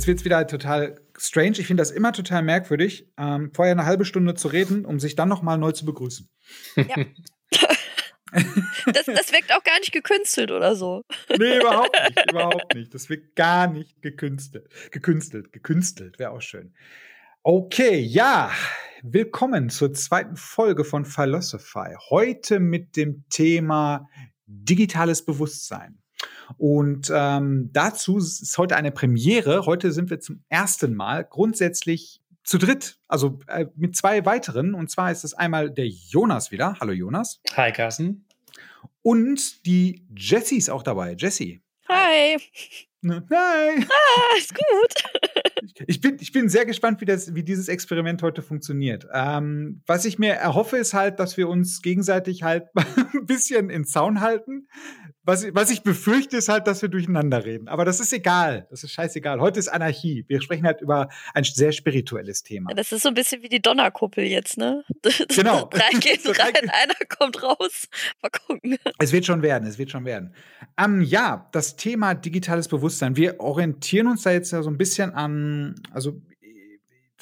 Jetzt wird es wieder total strange. Ich finde das immer total merkwürdig, ähm, vorher eine halbe Stunde zu reden, um sich dann noch mal neu zu begrüßen. Ja. das, das wirkt auch gar nicht gekünstelt oder so. Nee, überhaupt nicht. Überhaupt nicht. Das wirkt gar nicht gekünstelt. Gekünstelt. Gekünstelt wäre auch schön. Okay, ja. Willkommen zur zweiten Folge von Philosophy. Heute mit dem Thema digitales Bewusstsein. Und ähm, dazu ist heute eine Premiere. Heute sind wir zum ersten Mal grundsätzlich zu dritt, also äh, mit zwei weiteren. Und zwar ist es einmal der Jonas wieder. Hallo Jonas. Hi Carsten. Und die Jessie ist auch dabei. Jessie. Hi. Ne, hi. Ah, ist gut. ich, bin, ich bin sehr gespannt, wie, das, wie dieses Experiment heute funktioniert. Ähm, was ich mir erhoffe, ist halt, dass wir uns gegenseitig halt ein bisschen in Zaun halten. Was, was ich befürchte, ist halt, dass wir durcheinander reden. Aber das ist egal. Das ist scheißegal. Heute ist Anarchie. Wir sprechen halt über ein sehr spirituelles Thema. Das ist so ein bisschen wie die Donnerkuppel jetzt, ne? Genau. Drei gehen rein, einer kommt raus. Mal gucken. Es wird schon werden, es wird schon werden. Ähm, ja, das Thema digitales Bewusstsein. Wir orientieren uns da jetzt ja so ein bisschen an, also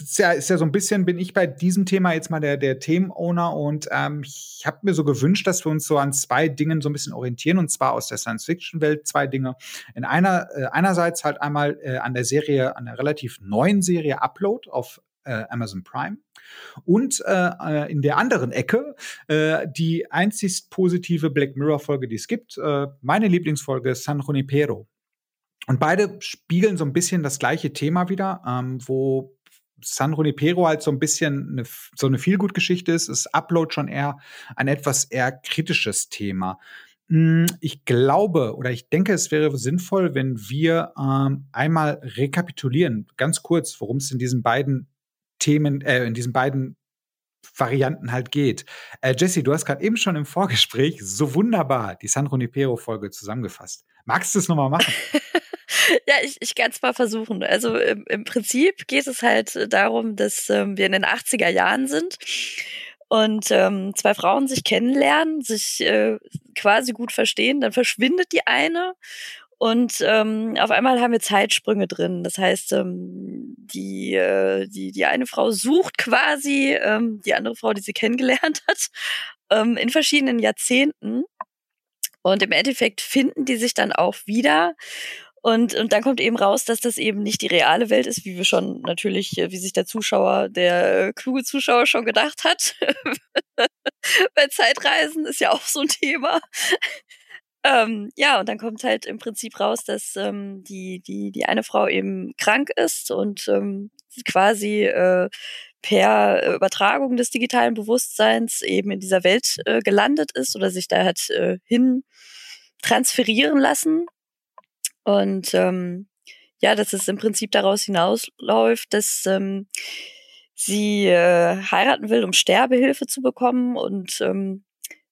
ist ja, ist ja so ein bisschen, bin ich bei diesem Thema jetzt mal der, der Themenowner und ähm, ich habe mir so gewünscht, dass wir uns so an zwei Dingen so ein bisschen orientieren und zwar aus der Science-Fiction-Welt zwei Dinge. In einer, äh, einerseits halt einmal äh, an der Serie, an der relativ neuen Serie Upload auf äh, Amazon Prime. Und äh, äh in der anderen Ecke äh, die einzigst positive Black Mirror-Folge, die es gibt, äh, meine Lieblingsfolge San Junipero. Und beide spiegeln so ein bisschen das gleiche Thema wieder, ähm, wo San Junipero halt so ein bisschen eine, so eine Feelgood-Geschichte ist, ist Upload schon eher ein etwas eher kritisches Thema. Hm, ich glaube oder ich denke, es wäre sinnvoll, wenn wir ähm, einmal rekapitulieren, ganz kurz, worum es in diesen beiden Themen, äh, in diesen beiden Varianten halt geht. Äh, Jesse, du hast gerade eben schon im Vorgespräch so wunderbar die San Junipero-Folge zusammengefasst. Magst du es nochmal machen? ja, ich, ich kann es mal versuchen. Also im, im, Prinzip geht es halt darum, dass ähm, wir in den 80er Jahren sind und ähm, zwei Frauen sich kennenlernen, sich äh, quasi gut verstehen, dann verschwindet die eine und ähm, auf einmal haben wir Zeitsprünge drin. Das heißt, ähm, die, äh, die, die eine Frau sucht quasi ähm, die andere Frau, die sie kennengelernt hat, ähm, in verschiedenen Jahrzehnten. Und im Endeffekt finden die sich dann auch wieder. Und, und dann kommt eben raus, dass das eben nicht die reale Welt ist, wie wir schon natürlich, äh, wie sich der Zuschauer, der kluge Zuschauer schon gedacht hat. Bei Zeitreisen ist ja auch so ein Thema. ähm, ja, und dann kommt halt im Prinzip raus, dass ähm, die, die, die eine Frau eben krank ist und ähm, quasi äh, per Übertragung des digitalen Bewusstseins eben in dieser Welt äh, gelandet ist oder sich da hat äh, hin transferieren lassen und ähm, ja, dass es im Prinzip daraus hinausläuft, dass ähm, sie äh, heiraten will, um Sterbehilfe zu bekommen und ähm,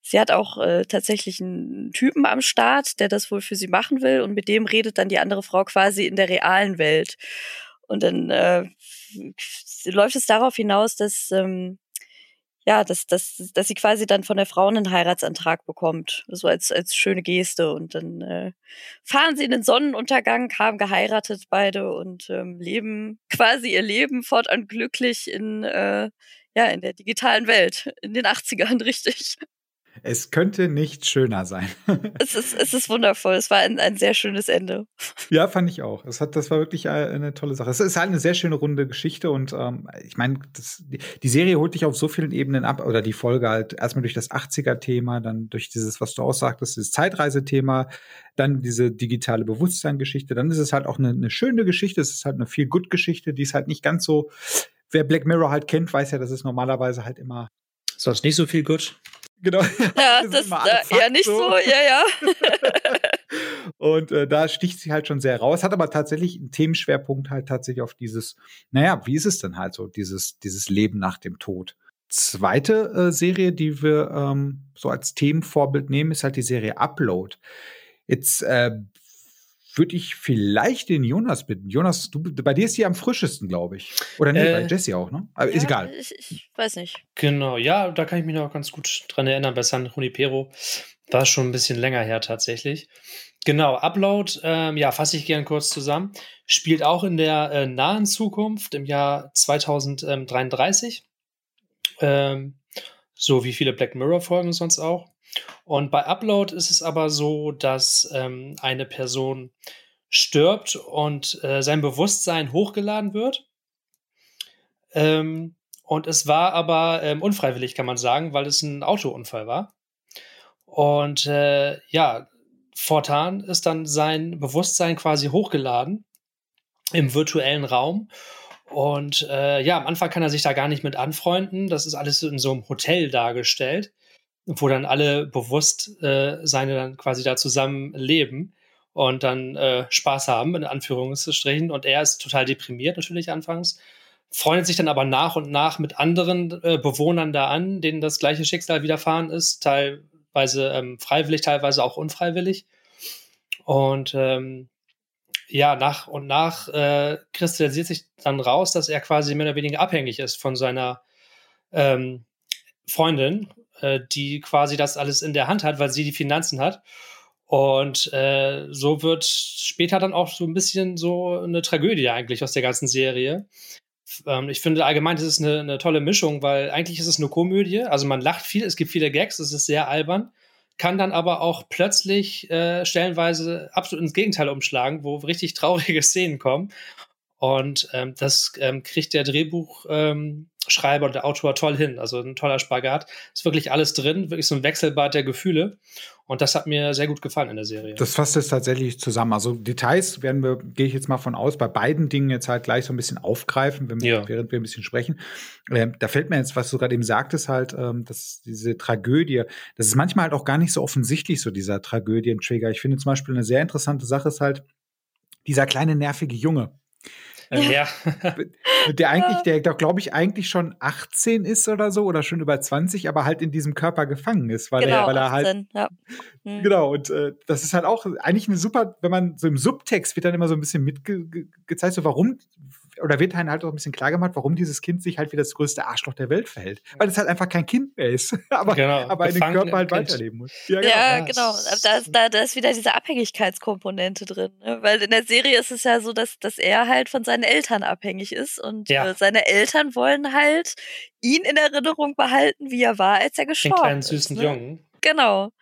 sie hat auch äh, tatsächlich einen Typen am Start, der das wohl für sie machen will und mit dem redet dann die andere Frau quasi in der realen Welt. Und dann äh, läuft es darauf hinaus, dass ähm, ja, dass, dass, dass sie quasi dann von der Frau einen Heiratsantrag bekommt, so als, als schöne Geste. Und dann äh, fahren sie in den Sonnenuntergang, haben geheiratet beide und ähm, leben quasi ihr Leben fortan glücklich in, äh, ja, in der digitalen Welt, in den 80ern, richtig. Es könnte nicht schöner sein. es, ist, es ist wundervoll. Es war ein, ein sehr schönes Ende. Ja, fand ich auch. Es hat, das war wirklich eine tolle Sache. Es ist halt eine sehr schöne runde Geschichte und ähm, ich meine, die Serie holt dich auf so vielen Ebenen ab oder die Folge halt erstmal durch das 80er-Thema, dann durch dieses, was du aussagtest, dieses Zeitreisethema, dann diese digitale Bewusstseingeschichte. Dann ist es halt auch eine, eine schöne Geschichte. Es ist halt eine viel gut Geschichte, die ist halt nicht ganz so. Wer Black Mirror halt kennt, weiß ja, dass es normalerweise halt immer Sonst nicht so viel gut. Genau. Ja, das, das eher nicht so, so. ja, ja. und äh, da sticht sie halt schon sehr raus, hat aber tatsächlich einen Themenschwerpunkt halt tatsächlich auf dieses, naja, wie ist es denn halt so, dieses, dieses Leben nach dem Tod. Zweite äh, Serie, die wir ähm, so als Themenvorbild nehmen, ist halt die Serie Upload. Jetzt äh, würde ich vielleicht den Jonas bitten. Jonas, du, bei dir ist die am frischesten, glaube ich. Oder nee, äh, bei Jesse auch, ne? Aber ja, ist egal. Ich, ich, weiß nicht. Genau, ja, da kann ich mich noch ganz gut dran erinnern bei San Junipero. War schon ein bisschen länger her tatsächlich. Genau, Upload, ähm, ja, fasse ich gern kurz zusammen. Spielt auch in der äh, nahen Zukunft, im Jahr 2033. Ähm, so wie viele Black Mirror-Folgen sonst auch. Und bei Upload ist es aber so, dass ähm, eine Person stirbt und äh, sein Bewusstsein hochgeladen wird. Ähm, und es war aber ähm, unfreiwillig, kann man sagen, weil es ein Autounfall war. Und äh, ja, fortan ist dann sein Bewusstsein quasi hochgeladen im virtuellen Raum. Und äh, ja, am Anfang kann er sich da gar nicht mit anfreunden. Das ist alles in so einem Hotel dargestellt, wo dann alle bewusst äh, seine dann quasi da zusammen leben und dann äh, Spaß haben, in Anführungsstrichen. Und er ist total deprimiert natürlich anfangs freundet sich dann aber nach und nach mit anderen äh, Bewohnern da an, denen das gleiche Schicksal widerfahren ist, teilweise ähm, freiwillig, teilweise auch unfreiwillig. Und ähm, ja, nach und nach äh, kristallisiert sich dann raus, dass er quasi mehr oder weniger abhängig ist von seiner ähm, Freundin, äh, die quasi das alles in der Hand hat, weil sie die Finanzen hat. Und äh, so wird später dann auch so ein bisschen so eine Tragödie eigentlich aus der ganzen Serie, ähm, ich finde allgemein, das ist eine, eine, tolle Mischung, weil eigentlich ist es eine Komödie. Also man lacht viel, es gibt viele Gags, es ist sehr albern, kann dann aber auch plötzlich äh, stellenweise absolut ins Gegenteil umschlagen, wo richtig traurige Szenen kommen. Und ähm, das ähm, kriegt der Drehbuchschreiber und der Autor toll hin. Also ein toller Spagat. Ist wirklich alles drin, wirklich so ein Wechselbad der Gefühle. Und das hat mir sehr gut gefallen in der Serie. Das fasst es tatsächlich zusammen. Also Details werden wir, gehe ich jetzt mal von aus, bei beiden Dingen jetzt halt gleich so ein bisschen aufgreifen, wenn, ja. während wir ein bisschen sprechen. Ähm, da fällt mir jetzt, was du gerade eben sagtest, halt, ähm, dass diese Tragödie, das ist manchmal halt auch gar nicht so offensichtlich, so dieser Tragödien-Trigger. Ich finde zum Beispiel eine sehr interessante Sache ist halt dieser kleine nervige Junge ja. der eigentlich, der glaube ich eigentlich schon 18 ist oder so oder schon über 20, aber halt in diesem Körper gefangen ist, weil genau, er, weil er 18, halt. Ja. Mhm. Genau, und äh, das ist halt auch eigentlich eine super, wenn man so im Subtext wird dann immer so ein bisschen mitgezeigt, so warum, oder wird halt auch ein bisschen klar gemacht, warum dieses Kind sich halt wie das größte Arschloch der Welt verhält. Weil es halt einfach kein Kind mehr ist, aber, genau, aber in den Körper halt weiterleben muss. Ja, genau. Ja, genau. Da, ist, da, da ist wieder diese Abhängigkeitskomponente drin. Ne? Weil in der Serie ist es ja so, dass, dass er halt von seinen Eltern abhängig ist und ja. äh, seine Eltern wollen halt ihn in Erinnerung behalten, wie er war, als er gestorben ist. Den kleinen süßen ist, ne? Jungen. Genau.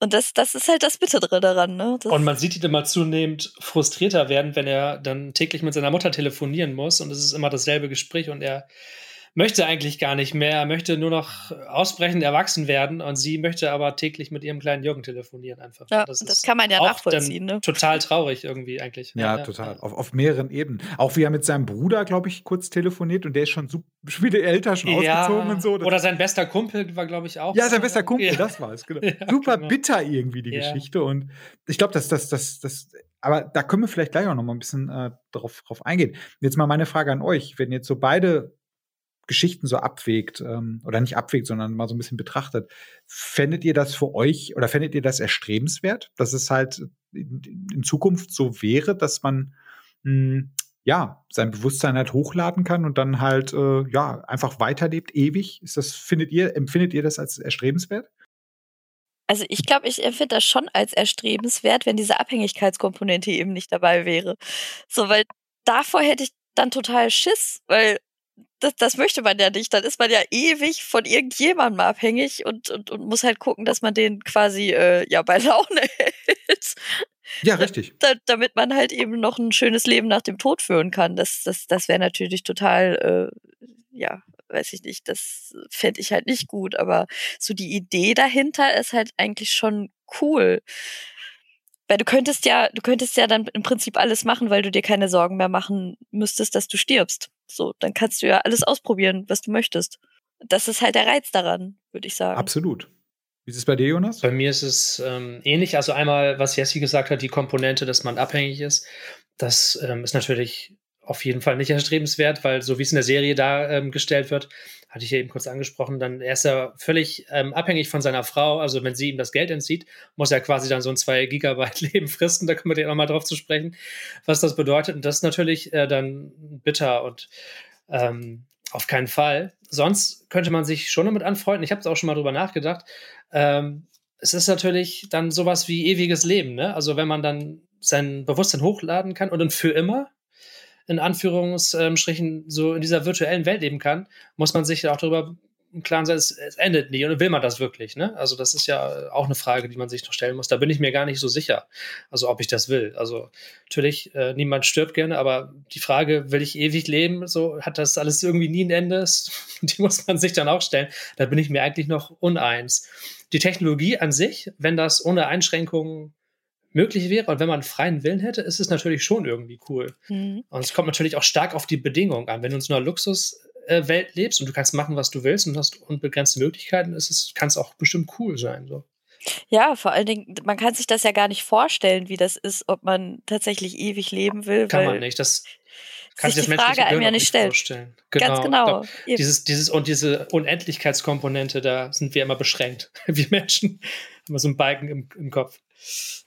Und das, das ist halt das Bittere daran. Ne? Das und man sieht ihn immer zunehmend frustrierter werden, wenn er dann täglich mit seiner Mutter telefonieren muss und es ist immer dasselbe Gespräch und er möchte eigentlich gar nicht mehr. Er möchte nur noch ausbrechend erwachsen werden und sie möchte aber täglich mit ihrem kleinen Jürgen telefonieren einfach. Ja, das, das kann man ja nachvollziehen. Ne? Total traurig irgendwie eigentlich. Ja, ja total. Ja. Auf, auf mehreren Ebenen. Auch wie er mit seinem Bruder, glaube ich, kurz telefoniert und der ist schon so viele älter, schon ja. ausgezogen und so. Das Oder sein bester Kumpel war, glaube ich, auch. Ja, sein bester Kumpel, das war es. Genau. Super genau. bitter irgendwie die Geschichte und ich glaube, dass das, das, das aber da können wir vielleicht gleich auch noch mal ein bisschen äh, drauf, drauf eingehen. Jetzt mal meine Frage an euch. Wenn jetzt so beide Geschichten so abwägt ähm, oder nicht abwägt, sondern mal so ein bisschen betrachtet, fändet ihr das für euch oder fändet ihr das erstrebenswert, dass es halt in, Zukunft so wäre, dass man mh, hm, ja sein Bewusstsein halt hochladen kann und dann halt äh, ja einfach weiterlebt ewig? Ist das findet ihr empfindet ihr das als erstrebenswert? Also ich glaube, ich empfinde das schon als erstrebenswert, wenn diese Abhängigkeitskomponente eben nicht dabei wäre. So, weil davor hätte ich dann total Schiss, weil das, das möchte man ja nicht. Dann ist man ja ewig von irgendjemandem abhängig und, und, und muss halt gucken, dass man den quasi äh, ja bei Laune hält. Ja, richtig. Da, damit man halt eben noch ein schönes Leben nach dem Tod führen kann. Das, das, das wäre natürlich total, äh, ja, weiß ich nicht, das fände ich halt nicht gut. Aber so die Idee dahinter ist halt eigentlich schon cool. Weil du könntest ja, du könntest ja dann im Prinzip alles machen, weil du dir keine Sorgen mehr machen müsstest, dass du stirbst. So, dann kannst du ja alles ausprobieren, was du möchtest. Das ist halt der Reiz daran, würde ich sagen. Absolut. Wie ist es bei dir, Jonas? Bei mir ist es ähm, ähnlich. Also einmal, was Jessie gesagt hat, die Komponente, dass man abhängig ist. Das ähm, ist natürlich auf jeden Fall nicht erstrebenswert, weil so wie es in der Serie dargestellt ähm, wird, hatte ich ja eben kurz angesprochen, dann er ist er völlig ähm, abhängig von seiner Frau. Also wenn sie ihm das Geld entzieht, muss er quasi dann so ein 2 Gigabyte Leben fristen. Da kommen wir ja nochmal drauf zu sprechen, was das bedeutet. Und das ist natürlich äh, dann bitter und ähm, auf keinen Fall. Sonst könnte man sich schon damit anfreunden. Ich habe es auch schon mal drüber nachgedacht. Ähm, es ist natürlich dann sowas wie ewiges Leben, ne? Also wenn man dann sein Bewusstsein hochladen kann und dann für immer in Anführungsstrichen so in dieser virtuellen Welt leben kann, muss man sich auch darüber im Klaren sein, es, es, endet nie. Und will man das wirklich? Ne? Also, das ist ja auch eine Frage, die man sich noch stellen muss. Da bin ich mir gar nicht so sicher, also ob ich das will. Also, natürlich, äh, niemand stirbt gerne, aber die Frage, will ich ewig leben? So hat das alles irgendwie nie ein Ende? Die muss man sich dann auch stellen. Da bin ich mir eigentlich noch uneins. Die Technologie an sich, wenn das ohne Einschränkungen möglich wäre und wenn man freien Willen hätte, ist es natürlich schon irgendwie cool. Mhm. Und es kommt natürlich auch stark auf die Bedingungen an. Wenn du in so einer Luxuswelt lebst und du kannst machen, was du willst und hast unbegrenzte Möglichkeiten, ist es, kann es auch bestimmt cool sein. So. Ja, vor allen Dingen, man kann sich das ja gar nicht vorstellen, wie das ist, ob man tatsächlich ewig leben will. Kann man nicht. Das kann sich das die Frage einem ja nicht stellen. vorstellen. Genau. Ganz genau. Glaub, dieses, dieses, und diese Unendlichkeitskomponente, da sind wir immer beschränkt. Wir Menschen haben immer so einen Balken im, im Kopf.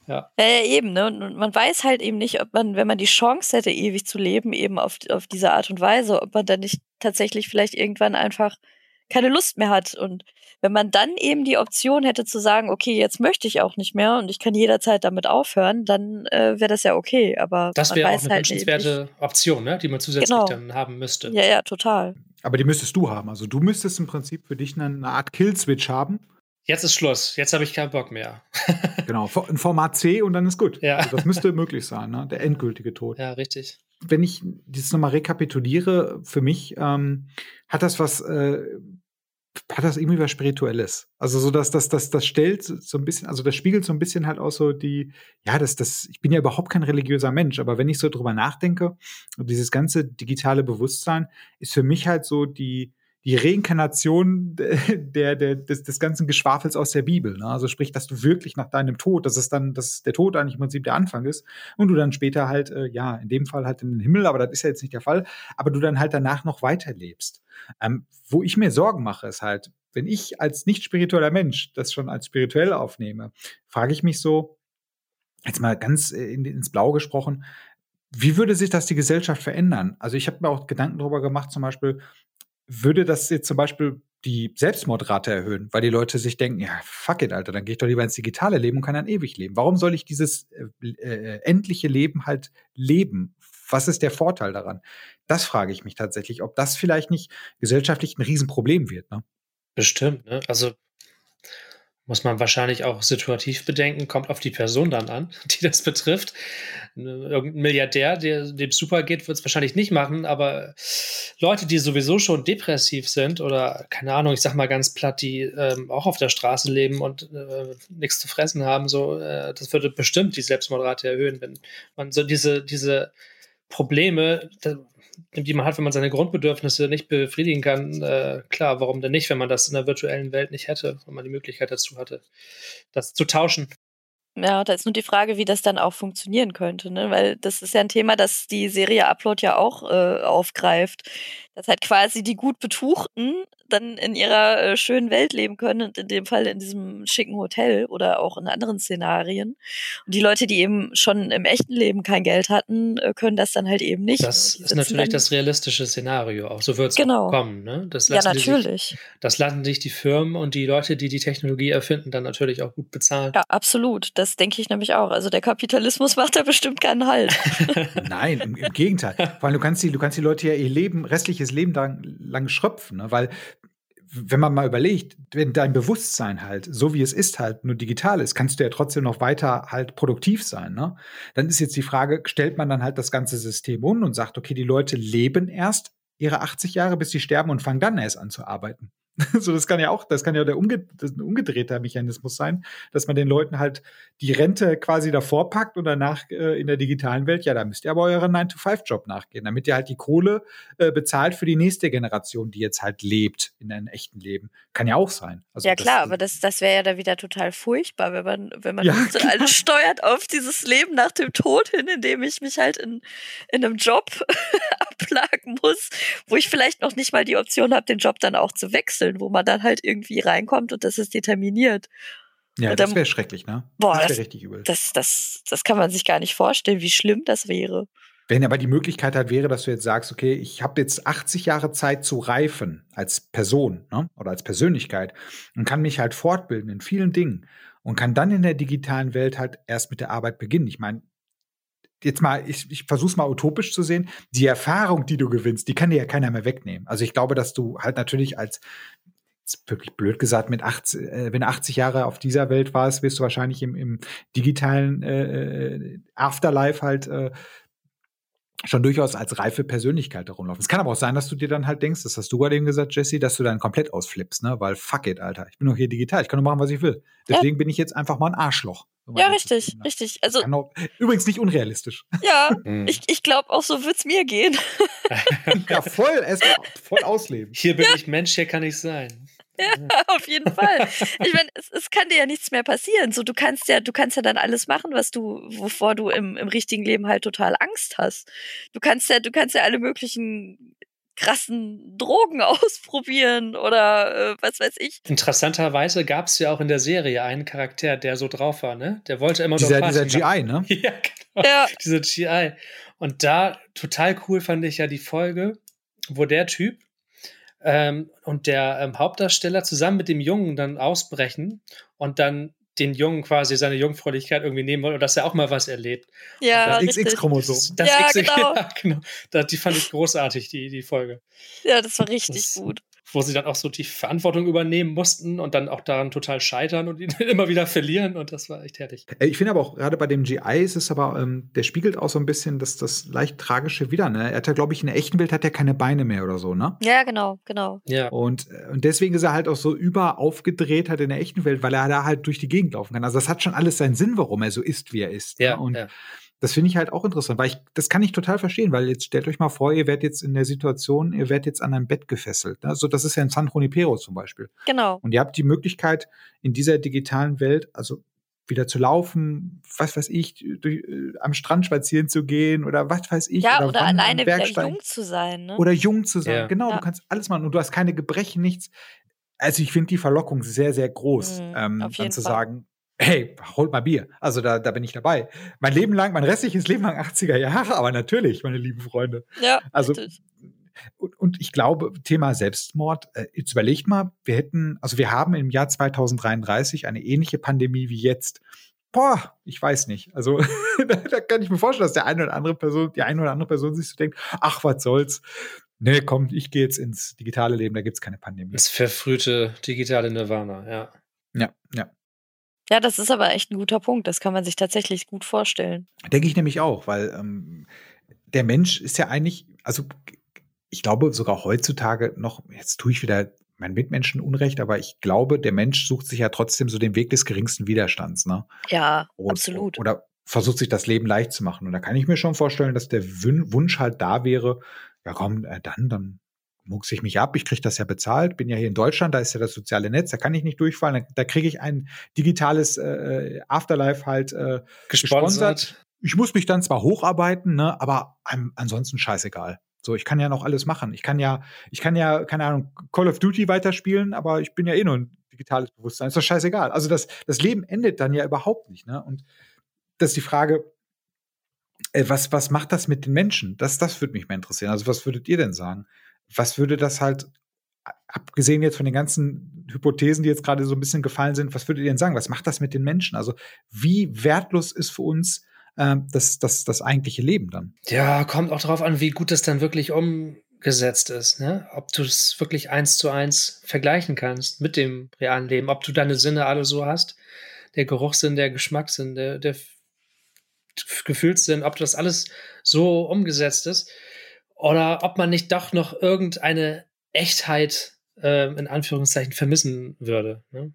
Ja. ja, eben, ne? Und man weiß halt eben nicht, ob man, wenn man die Chance hätte, ewig zu leben, eben auf, auf diese Art und Weise, ob man dann nicht tatsächlich vielleicht irgendwann einfach keine Lust mehr hat. Und wenn man dann eben die Option hätte zu sagen, okay, jetzt möchte ich auch nicht mehr und ich kann jederzeit damit aufhören, dann äh, wäre das ja okay. Aber das wäre auch eine halt wünschenswerte Option, ne? die man zusätzlich genau. dann haben müsste. Ja, ja, total. Aber die müsstest du haben. Also du müsstest im Prinzip für dich eine, eine Art Kill-Switch haben Jetzt ist Schluss. Jetzt habe ich keinen Bock mehr. genau, ein Format C und dann ist gut. Ja. Also das müsste möglich sein, ne? der endgültige Tod. Ja, richtig. Wenn ich das nochmal rekapituliere, für mich ähm, hat das was, äh, hat das irgendwie was Spirituelles. Also so, dass das, das, das stellt so ein bisschen, also das spiegelt so ein bisschen halt auch so die, ja, das, das, ich bin ja überhaupt kein religiöser Mensch, aber wenn ich so drüber nachdenke, dieses ganze digitale Bewusstsein ist für mich halt so die, die Reinkarnation der, der, des, des ganzen Geschwafels aus der Bibel. Ne? Also sprich, dass du wirklich nach deinem Tod, dass es dann, dass der Tod eigentlich im Prinzip der Anfang ist und du dann später halt, äh, ja, in dem Fall halt in den Himmel, aber das ist ja jetzt nicht der Fall, aber du dann halt danach noch weiterlebst. Ähm, wo ich mir Sorgen mache, ist halt, wenn ich als nicht spiritueller Mensch das schon als spirituell aufnehme, frage ich mich so, jetzt mal ganz äh, in, ins Blau gesprochen, wie würde sich das die Gesellschaft verändern? Also ich habe mir auch Gedanken darüber gemacht, zum Beispiel, würde das jetzt zum Beispiel die Selbstmordrate erhöhen, weil die Leute sich denken, ja, fuck it, Alter, dann gehe ich doch lieber ins digitale Leben und kann dann ewig leben. Warum soll ich dieses äh, äh, endliche Leben halt leben? Was ist der Vorteil daran? Das frage ich mich tatsächlich, ob das vielleicht nicht gesellschaftlich ein Riesenproblem wird. Ne? Bestimmt, ne? Also muss man wahrscheinlich auch situativ bedenken, kommt auf die Person dann an, die das betrifft. Irgendein Milliardär, der dem super geht, wird es wahrscheinlich nicht machen, aber Leute, die sowieso schon depressiv sind oder keine Ahnung, ich sag mal ganz platt, die ähm, auch auf der Straße leben und äh, nichts zu fressen haben, so, äh, das würde bestimmt die Selbstmordrate erhöhen, wenn man so diese, diese Probleme, die man hat, wenn man seine Grundbedürfnisse nicht befriedigen kann, äh, klar, warum denn nicht, wenn man das in der virtuellen Welt nicht hätte, wenn man die Möglichkeit dazu hatte, das zu tauschen. Ja, da ist nur die Frage, wie das dann auch funktionieren könnte, ne? Weil das ist ja ein Thema, das die Serie Upload ja auch äh, aufgreift. Dass halt quasi die gut Betuchten dann in ihrer äh, schönen Welt leben können und in dem Fall in diesem schicken Hotel oder auch in anderen Szenarien. Und die Leute, die eben schon im echten Leben kein Geld hatten, äh, können das dann halt eben nicht. Das ist natürlich das realistische Szenario auch. So wird es genau. kommen. Ne? Das ja, natürlich. Sich, das lassen sich die Firmen und die Leute, die die Technologie erfinden, dann natürlich auch gut bezahlen. Ja, absolut. Das denke ich nämlich auch. Also der Kapitalismus macht da bestimmt keinen Halt. Nein, im, im, Gegenteil. Vor allem, du kannst die, du kannst die Leute ja ihr Leben, restliches Leben lang, lang schröpfen, ne? weil wenn man mal überlegt, wenn dein Bewusstsein halt, so wie es ist, halt nur digital ist, kannst du ja trotzdem noch weiter halt produktiv sein. Ne? Dann ist jetzt die Frage, stellt man dann halt das ganze System um und sagt, okay, die Leute leben erst ihre 80 Jahre, bis sie sterben und fangen dann erst an zu arbeiten. so, das kann ja auch, das kann ja der umge umgedrehter Mechanismus sein, dass man den Leuten halt die Rente quasi davor packt und danach äh, in der digitalen Welt, ja, da müsst ihr aber euren 9-to-5-Job nachgehen, damit ihr halt die Kohle äh, bezahlt für die nächste Generation, die jetzt halt lebt in einem echten Leben. Kann ja auch sein. Also ja, klar, das, aber das, das wäre ja da wieder total furchtbar, wenn man, wenn man ja, so alles steuert auf dieses Leben nach dem Tod hin, indem ich mich halt in, in einem Job abplagen muss, wo ich vielleicht noch nicht mal die Option habe, den Job dann auch zu wechseln Rätseln, wo man dann halt irgendwie reinkommt und das ist determiniert. Ja, dann, das wäre schrecklich, ne? Boah, das wäre richtig übel. Das, das, das kann man sich gar nicht vorstellen, wie schlimm das wäre. Wenn aber die Möglichkeit halt wäre, dass du jetzt sagst, okay, ich habe jetzt 80 Jahre Zeit zu reifen als Person ne? oder als Persönlichkeit und kann mich halt fortbilden in vielen Dingen und kann dann in der digitalen Welt halt erst mit der Arbeit beginnen. Ich meine, jetzt mal, ich, ich versuche es mal utopisch zu sehen, die Erfahrung, die du gewinnst, die kann dir ja keiner mehr wegnehmen. Also ich glaube, dass du halt natürlich als wirklich blöd gesagt, mit 80, äh, wenn 80 Jahre auf dieser Welt warst, wirst du wahrscheinlich im, im digitalen äh, äh Afterlife halt äh, schon durchaus als reife Persönlichkeit herumlaufen. Es kann aber auch sein, dass du dir dann halt denkst, das hast du gerade eben gesagt, Jesse, dass du dann komplett ausflippst, ne? Weil fuck it, Alter. Ich bin doch hier digital, ich kann nur machen, was ich will. Deswegen ja. bin ich jetzt einfach mal ein Arschloch. Ja, richtig, richtig. Also auch, übrigens nicht unrealistisch. Ja, hm. ich, ich glaube auch so wird's mir gehen. ja, voll, es voll ausleben. Hier bin ja. ich Mensch, hier kann ich sein. Ja, auf jeden Fall. Ich meine, es, es, kann dir ja nichts mehr passieren. So, du kannst ja, du kannst ja dann alles machen, was du, wovor du im, im richtigen Leben halt total Angst hast. Du kannst ja, du kannst ja alle möglichen krassen Drogen ausprobieren oder äh, was weiß ich. Interessanterweise gab es ja auch in der Serie einen Charakter, der so drauf war, ne? Der wollte immer dieser, nur Dieser GI, ne? ja, genau. Ja. Dieser GI. Und da total cool fand ich ja die Folge, wo der Typ ähm, und der ähm, Hauptdarsteller zusammen mit dem Jungen dann ausbrechen und dann den Jungen quasi seine Jungfräulichkeit irgendwie nehmen wollen und dass er auch mal was erlebt. Ja, das XX-Chromosom. Das, das ja, XX, genau. Ja, genau. Das, die fand ich großartig, die, die Folge. Ja, das war richtig das, gut wo sie dann auch so die Verantwortung übernehmen mussten und dann auch daran total scheitern und ihn immer wieder verlieren und das war echt herrlich. Äh, ich finde aber auch gerade bei dem GI ist es aber, ähm, der spiegelt auch so ein bisschen das, das leicht tragische wieder, ne? Er hat ja, glaube ich, in der echten Welt hat er keine Beine mehr oder so, ne? Ja, genau, genau. Ja. Und, äh, und deswegen ist er halt auch so über aufgedreht hat in der echten Welt, weil er da halt durch die Gegend laufen kann. Also das hat schon alles seinen Sinn, warum er so ist, wie er ist. Ne? Ja, ne? und ja das finde ich halt auch interessant, weil ich, das kann ich total verstehen, weil jetzt stellt euch mal vor, ihr werdet jetzt in der Situation, ihr werdet jetzt an einem Bett gefesselt. Ne? Also das ist ja in San Junipero zum Beispiel. Genau. Und ihr habt die Möglichkeit, in dieser digitalen Welt, also wieder zu laufen, was weiß ich, durch, äh, am Strand spazieren zu gehen oder was weiß ich. Ja, oder, oder alleine wieder jung zu sein. Ne? Oder jung zu sein, ja. genau. Ja. Du kannst alles machen und du hast keine Gebrechen, nichts. Also ich finde die Verlockung sehr, sehr groß, mhm, ähm, dann zu Fall. sagen, hey, holt mal Bier. Also da, da bin ich dabei. Mein Leben lang, mein restliches Leben lang 80er Jahre, aber natürlich, meine lieben Freunde. Ja, also und, und, ich glaube, Thema Selbstmord, äh, jetzt überlegt mal, wir hätten, also wir haben im Jahr 2033 eine ähnliche Pandemie wie jetzt. Boah, ich weiß nicht. Also da, da kann ich mir vorstellen, dass der eine oder andere Person, die eine oder andere Person sich so denkt, ach, was soll's. Nee, komm, ich gehe jetzt ins digitale Leben, da gibt's keine Pandemie. Das verfrühte digitale Nirvana, ja. Ja, ja. Ja, das ist aber echt ein guter Punkt. Das kann man sich tatsächlich gut vorstellen. Denke ich nämlich auch, weil ähm, der Mensch ist ja eigentlich, also ich glaube sogar heutzutage noch, jetzt tue ich wieder meinen Mitmenschen Unrecht, aber ich glaube, der Mensch sucht sich ja trotzdem so den Weg des geringsten Widerstands, ne? Ja, oder, absolut. Oder versucht sich das Leben leicht zu machen. Und da kann ich mir schon vorstellen, dass der Wunsch halt da wäre, ja komm, äh, dann, dann muckse ich mich ab, ich kriege das ja bezahlt, bin ja hier in Deutschland, da ist ja das soziale Netz, da kann ich nicht durchfallen, da, da kriege ich ein digitales äh, Afterlife halt äh, gesponsert. Ich muss mich dann zwar hocharbeiten, ne, aber an, ansonsten scheißegal. So, ich kann ja noch alles machen. Ich kann ja, ich kann ja, keine Ahnung, Call of Duty weiterspielen, aber ich bin ja eh nur ein digitales Bewusstsein. Ist doch scheißegal. Also das, das Leben endet dann ja überhaupt nicht, ne? Und das ist die Frage, äh, was, was macht das mit den Menschen? Das, das würde mich mal interessieren. Also, was würdet ihr denn sagen? Was würde das halt, abgesehen jetzt von den ganzen Hypothesen, die jetzt gerade so ein bisschen gefallen sind, was würdet ihr denn sagen? Was macht das mit den Menschen? Also, wie wertlos ist für uns äh, das, das, das eigentliche Leben dann? Ja, kommt auch darauf an, wie gut das dann wirklich umgesetzt ist, ne? Ob du es wirklich eins zu eins vergleichen kannst mit dem realen Leben, ob du deine Sinne alle so hast, der Geruchssinn, der Geschmackssinn, der, der Gefühlssinn, ob das alles so umgesetzt ist oder ob man nicht doch noch irgendeine Echtheit äh, in Anführungszeichen vermissen würde. Ne?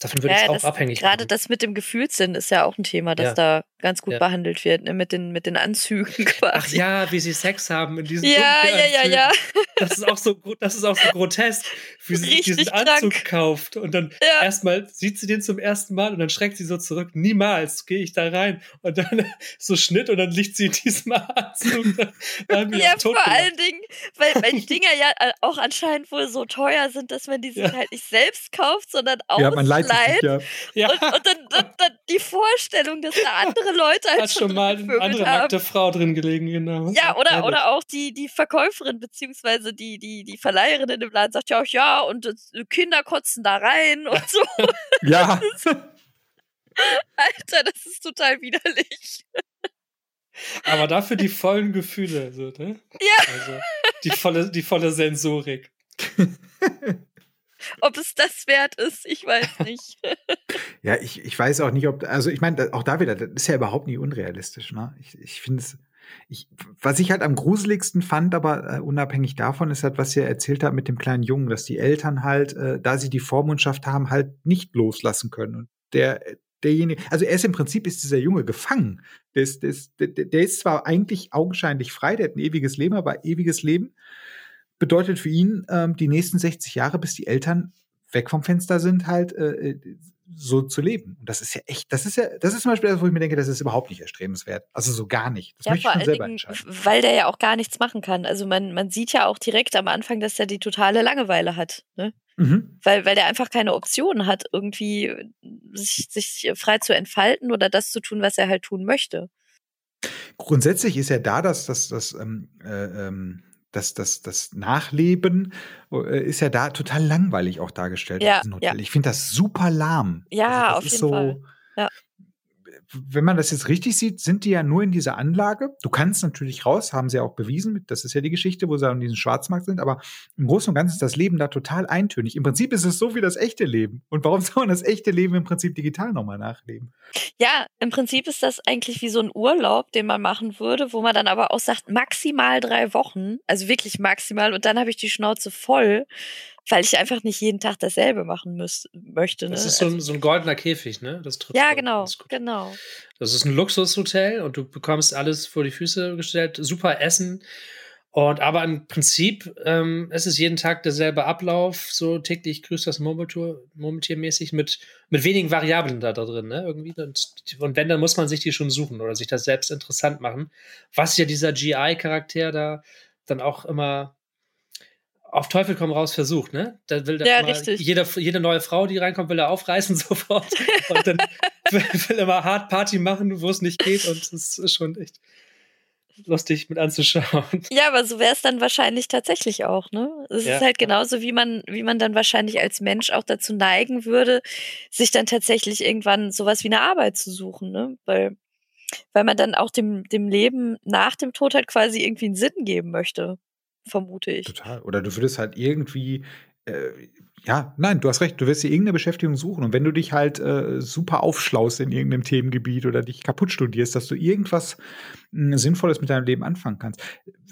Davon würde ja, es auch das, abhängig Gerade das mit dem Gefühlssinn ist ja auch ein Thema, das ja. da ganz gut ja. behandelt wird, ne? mit, den, mit den Anzügen quasi. Ach ja, wie sie Sex haben in diesen Ja, ja, ja, ja. Das ist auch so, das ist auch so grotesk, wie sie sich diesen Anzug krank. kauft und dann ja. erstmal sieht sie den zum ersten Mal und dann schreckt sie so zurück. Niemals gehe ich da rein und dann so Schnitt und dann liegt sie in diesem Anzug. ja, vor allen Dingen, weil, weil die Dinger ja äh, auch anscheinend wohl so teuer sind, dass man die sich halt nicht selbst kauft, sondern auch ja, man Leid. Ja. ja. Und, und dann, dann, dann, die Vorstellung, dass da andere Leute als schon, schon mal eine andere nackte Frau drin gelegen, genau. Ja, oder, oder auch die, die Verkäuferin, beziehungsweise die, die, die Verleiherin in dem Laden sagt ja auch, ja, und Kinder kotzen da rein und so. ja. Alter, das ist total widerlich. Aber dafür die vollen Gefühle, so, ne? Ja. Also die volle, die volle Sensorik. Ob es das wert ist, ich weiß nicht. ja, ich, ich weiß auch nicht, ob, also ich meine, auch da wieder, das ist ja überhaupt nicht unrealistisch, ne? Ich, ich finde es, ich, was ich halt am gruseligsten fand, aber äh, unabhängig davon, ist halt, was ihr erzählt habt mit dem kleinen Jungen, dass die Eltern halt, äh, da sie die Vormundschaft haben, halt nicht loslassen können. Und der, derjenige, also er ist im Prinzip ist dieser Junge gefangen. Der ist, der, ist, der, der ist zwar eigentlich augenscheinlich frei, der hat ein ewiges Leben, aber ewiges Leben bedeutet für ihn ähm, die nächsten 60 Jahre, bis die Eltern weg vom Fenster sind, halt äh, äh, so zu leben. Und das ist ja echt, das ist ja, das ist zum Beispiel das, wo ich mir denke, das ist überhaupt nicht erstrebenswert. Also so gar nicht. Das ja, möchte ich schon selber Dingen, entscheiden. Weil der ja auch gar nichts machen kann. Also man, man sieht ja auch direkt am Anfang, dass er die totale Langeweile hat. Ne? Mhm. Weil, weil der einfach keine Optionen hat, irgendwie sich, sich frei zu entfalten oder das zu tun, was er halt tun möchte. Grundsätzlich ist ja da, dass das, das, ähm, äh, ähm, das, das, das Nachleben äh, ist ja da total langweilig auch dargestellt. Ja, ja. Ich finde das super lahm. Ja, also auf jeden so, Fall. Wenn man das jetzt richtig sieht, sind die ja nur in dieser Anlage. Du kannst natürlich raus, haben sie ja auch bewiesen. Das ist ja die Geschichte, wo sie an diesem Schwarzmarkt sind. Aber im Großen und Ganzen ist das Leben da total eintönig. Im Prinzip ist es so wie das echte Leben. Und warum soll man das echte Leben im Prinzip digital nochmal nachleben? Ja, im Prinzip ist das eigentlich wie so ein Urlaub, den man machen würde, wo man dann aber auch sagt, maximal drei Wochen. Also wirklich maximal. Und dann habe ich die Schnauze voll weil ich einfach nicht jeden Tag dasselbe machen müß, möchte. Ne? Das ist so ein, so ein goldener Käfig, ne? Das ja, genau, genau. Das ist ein Luxushotel und du bekommst alles vor die Füße gestellt, super Essen. Und aber im Prinzip ähm, es ist jeden Tag derselbe Ablauf, so täglich grüßt das Murmeltier-mäßig mit, mit wenigen Variablen da, da drin, ne? Irgendwie. Und, und wenn, dann muss man sich die schon suchen oder sich das selbst interessant machen. Was ja dieser GI-Charakter da dann auch immer auf Teufel komm raus versucht, ne? Da will ja, richtig. Jede, jede neue Frau, die reinkommt, will er aufreißen sofort. und dann will, will immer hart Party machen, wo es nicht geht. Und das ist schon echt lustig mit anzuschauen. Ja, aber so wäre es dann wahrscheinlich tatsächlich auch, ne? Es ja. ist halt genauso, wie man, wie man dann wahrscheinlich als Mensch auch dazu neigen würde, sich dann tatsächlich irgendwann sowas wie eine Arbeit zu suchen, ne? Weil, weil man dann auch dem, dem Leben nach dem Tod halt quasi irgendwie einen Sinn geben möchte vermute ich. Total. Oder du würdest halt irgendwie, äh, ja, nein, du hast recht, du wirst dir irgendeine Beschäftigung suchen. Und wenn du dich halt äh, super aufschlaust in irgendeinem Themengebiet oder dich kaputt studierst, dass du irgendwas äh, Sinnvolles mit deinem Leben anfangen kannst.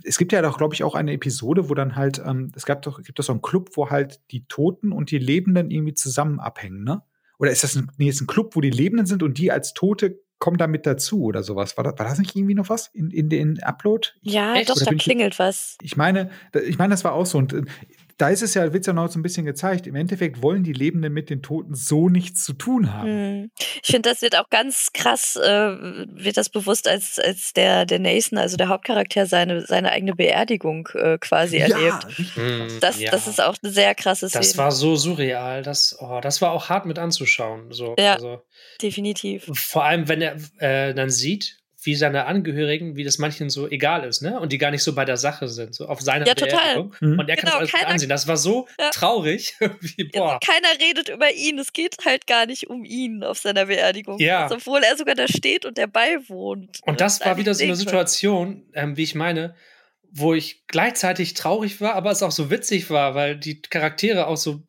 Es gibt ja doch, glaube ich, auch eine Episode, wo dann halt, ähm, es gab doch, gibt doch so einen Club, wo halt die Toten und die Lebenden irgendwie zusammen abhängen, ne? Oder ist das ein, nee, ist ein Club, wo die Lebenden sind und die als Tote kommen da mit dazu oder sowas. War das, war das nicht irgendwie noch was in, in den Upload? Ja, Echt? doch, da klingelt ich, was. Ich meine, ich meine, das war auch so. Und äh, da ist es ja, wird es ja noch so ein bisschen gezeigt. Im Endeffekt wollen die Lebenden mit den Toten so nichts zu tun haben. Hm. Ich finde, das wird auch ganz krass, äh, wird das bewusst, als, als der, der Nathan, also der Hauptcharakter, seine, seine eigene Beerdigung äh, quasi ja, erlebt. Hm, das, ja. das ist auch eine sehr krasse Szene. Das war so surreal. Das, oh, das war auch hart mit anzuschauen. So, ja, also, definitiv. Vor allem, wenn er äh, dann sieht, wie seine Angehörigen, wie das manchen so egal ist, ne? Und die gar nicht so bei der Sache sind, so auf seiner ja, Beerdigung. Mhm. Und er kann genau, alles keiner, ansehen. Das war so ja. traurig. wie, boah. Keiner redet über ihn. Es geht halt gar nicht um ihn auf seiner Beerdigung. Ja. Also, obwohl er sogar da steht und der beiwohnt. Und das, das war wieder so eine Situation, ähm, wie ich meine, wo ich gleichzeitig traurig war, aber es auch so witzig war, weil die Charaktere auch so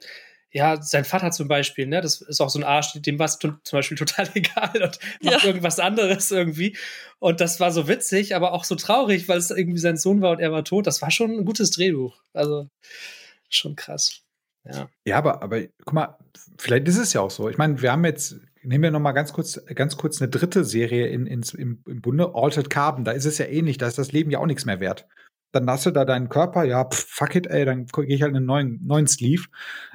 ja, sein Vater zum Beispiel, ne, das ist auch so ein Arsch, dem war es zum Beispiel total egal und macht ja. irgendwas anderes irgendwie. Und das war so witzig, aber auch so traurig, weil es irgendwie sein Sohn war und er war tot. Das war schon ein gutes Drehbuch. Also schon krass. Ja, ja aber, aber guck mal, vielleicht ist es ja auch so. Ich meine, wir haben jetzt, nehmen wir noch mal ganz kurz, ganz kurz eine dritte Serie in, in, im, im Bunde, Altered Carbon. Da ist es ja ähnlich, da ist das Leben ja auch nichts mehr wert dann hast du da deinen Körper, ja, pff, fuck it, ey, dann gehe ich halt einen neuen, neuen Sleeve.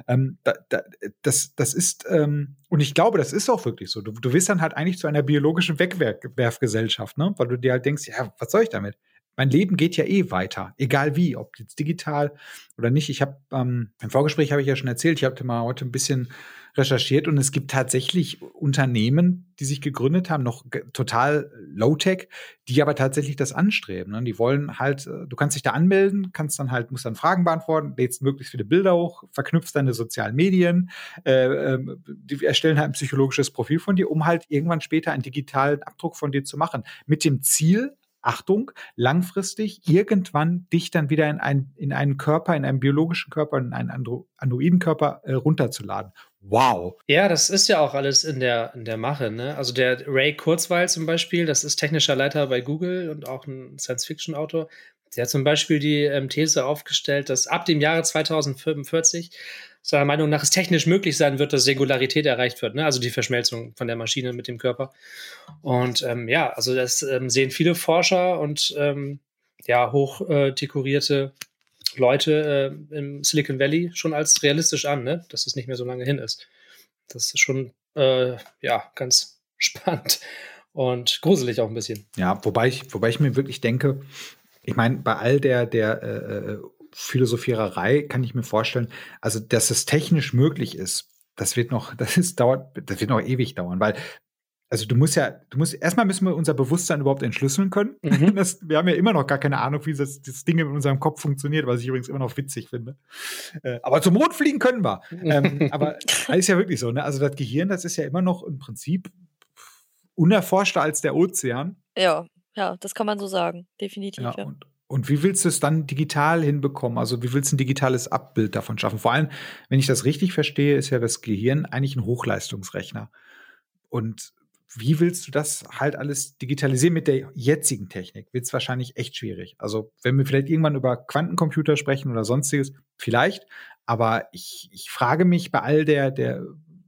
Ähm, da, da, das, das ist, ähm, und ich glaube, das ist auch wirklich so. Du, du wirst dann halt eigentlich zu einer biologischen Wegwerfgesellschaft, ne? Weil du dir halt denkst, ja, was soll ich damit? Mein Leben geht ja eh weiter, egal wie, ob jetzt digital oder nicht. Ich habe ähm, im Vorgespräch habe ich ja schon erzählt, ich habe mal heute ein bisschen recherchiert und es gibt tatsächlich Unternehmen, die sich gegründet haben, noch total Low-Tech, die aber tatsächlich das anstreben. Ne? Die wollen halt, äh, du kannst dich da anmelden, kannst dann halt, musst dann Fragen beantworten, lädst möglichst viele Bilder hoch, verknüpfst deine sozialen Medien, äh, äh, die erstellen halt ein psychologisches Profil von dir, um halt irgendwann später einen digitalen Abdruck von dir zu machen. Mit dem Ziel, Achtung, langfristig irgendwann dich dann wieder in, ein, in einen Körper, in einen biologischen Körper, in einen Andro Androidenkörper äh, runterzuladen. Wow. Ja, das ist ja auch alles in der, in der Mache. Ne? Also der Ray Kurzweil zum Beispiel, das ist technischer Leiter bei Google und auch ein Science-Fiction-Autor. Der hat zum Beispiel die ähm, These aufgestellt, dass ab dem Jahre 2045 seiner Meinung nach es technisch möglich sein wird, dass Singularität erreicht wird, ne? also die Verschmelzung von der Maschine mit dem Körper. Und ähm, ja, also das ähm, sehen viele Forscher und ähm, ja, hoch äh, dekorierte Leute äh, im Silicon Valley schon als realistisch an, ne? dass es nicht mehr so lange hin ist. Das ist schon äh, ja ganz spannend und gruselig auch ein bisschen. Ja, wobei ich, wobei ich mir wirklich denke, ich meine, bei all der, der äh, äh Philosophiererei kann ich mir vorstellen, also dass es technisch möglich ist, das wird noch, das ist dauert, das wird noch ewig dauern, weil also du musst ja, du musst, erstmal müssen wir unser Bewusstsein überhaupt entschlüsseln können. Mhm. Das, wir haben ja immer noch gar keine Ahnung, wie das, das Ding in unserem Kopf funktioniert, was ich übrigens immer noch witzig finde. Äh, aber zum Mond fliegen können wir. ähm, aber ist ja wirklich so, ne? Also das Gehirn, das ist ja immer noch im Prinzip unerforschter als der Ozean. Ja, ja, das kann man so sagen, definitiv. Ja, ja. Und, und wie willst du es dann digital hinbekommen? Also wie willst du ein digitales Abbild davon schaffen? Vor allem, wenn ich das richtig verstehe, ist ja das Gehirn eigentlich ein Hochleistungsrechner. Und wie willst du das halt alles digitalisieren mit der jetzigen Technik? Wird es wahrscheinlich echt schwierig. Also wenn wir vielleicht irgendwann über Quantencomputer sprechen oder sonstiges, vielleicht. Aber ich, ich frage mich bei all der, der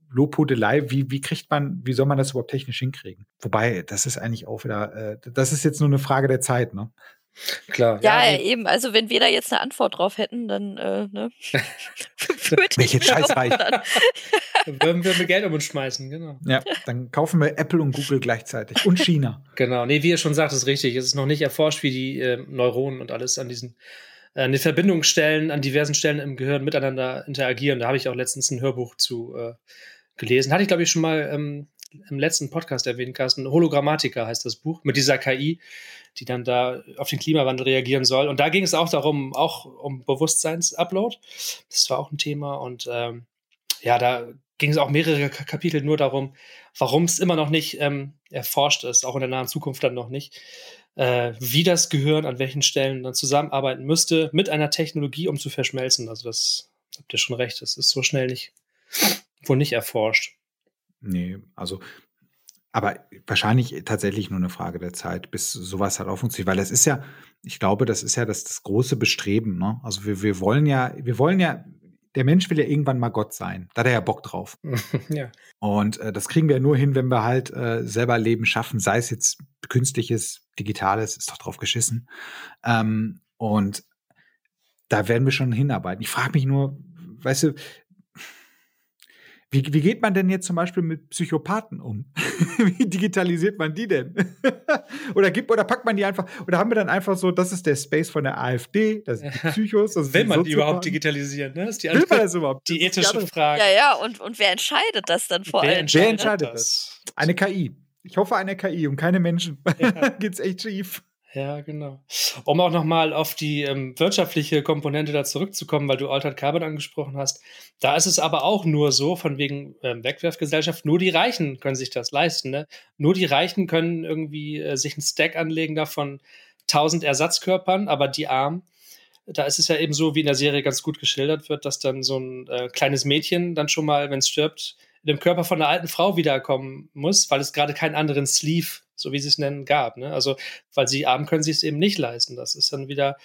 Lobhudelei, wie, wie kriegt man, wie soll man das überhaupt technisch hinkriegen? Wobei, das ist eigentlich auch wieder, äh, das ist jetzt nur eine Frage der Zeit, ne? Klar. Ja, ja, eben. Also wenn wir da jetzt eine Antwort drauf hätten, dann äh, ne? Welche Scheißreich. dann würden wir mit Geld um uns schmeißen, genau. Ja, dann kaufen wir Apple und Google gleichzeitig und China. genau. Nee, wie ihr schon sagt, ist richtig. Es ist noch nicht erforscht, wie die äh, Neuronen und alles an diesen äh, eine Verbindungsstellen an diversen Stellen im Gehirn miteinander interagieren. Da habe ich auch letztens ein Hörbuch zu äh, gelesen. Hatte ich, glaube ich, schon mal ähm, im letzten Podcast erwähnt, Carsten. Hologrammatika heißt das Buch, mit dieser KI, die dann da auf den Klimawandel reagieren soll. Und da ging es auch darum, auch um Bewusstseinsupload. Das war auch ein Thema. Und ähm, ja, da ging es auch mehrere Kapitel nur darum, warum es immer noch nicht ähm, erforscht ist, auch in der nahen Zukunft dann noch nicht, äh, wie das Gehirn an welchen Stellen dann zusammenarbeiten müsste mit einer Technologie, um zu verschmelzen. Also das habt ihr schon recht, das ist so schnell nicht, wohl nicht erforscht. Nee, also aber wahrscheinlich tatsächlich nur eine Frage der Zeit, bis sowas halt auch funktioniert. Weil das ist ja, ich glaube, das ist ja das, das große Bestreben. Ne? Also wir, wir wollen ja, wir wollen ja, der Mensch will ja irgendwann mal Gott sein. Da hat er ja Bock drauf. ja. Und äh, das kriegen wir nur hin, wenn wir halt äh, selber Leben schaffen, sei es jetzt künstliches, digitales, ist doch drauf geschissen. Ähm, und da werden wir schon hinarbeiten. Ich frage mich nur, weißt du, wie, wie geht man denn jetzt zum Beispiel mit Psychopathen um? wie digitalisiert man die denn? oder gibt, oder packt man die einfach, oder haben wir dann einfach so, das ist der Space von der AfD, das sind die Psychos, das Will man die überhaupt digitalisieren, ne? Das ist die Will man das überhaupt? Die ethische die Frage. Ja, ja, und, und wer entscheidet das dann vor wer allem? Entscheidet wer entscheidet das? das? Eine KI. Ich hoffe eine KI und keine Menschen. Ja. Geht's echt schief. Ja, genau. Um auch nochmal auf die ähm, wirtschaftliche Komponente da zurückzukommen, weil du Altered Carbon angesprochen hast. Da ist es aber auch nur so, von wegen ähm, Wegwerfgesellschaft, nur die Reichen können sich das leisten. Ne? Nur die Reichen können irgendwie äh, sich einen Stack anlegen davon 1000 Ersatzkörpern, aber die Armen, da ist es ja eben so, wie in der Serie ganz gut geschildert wird, dass dann so ein äh, kleines Mädchen dann schon mal, wenn es stirbt, in dem Körper von einer alten Frau wiederkommen muss, weil es gerade keinen anderen Sleeve so wie sie es nennen, gab. Ne? Also, weil sie arm können sie es eben nicht leisten. Das ist dann wieder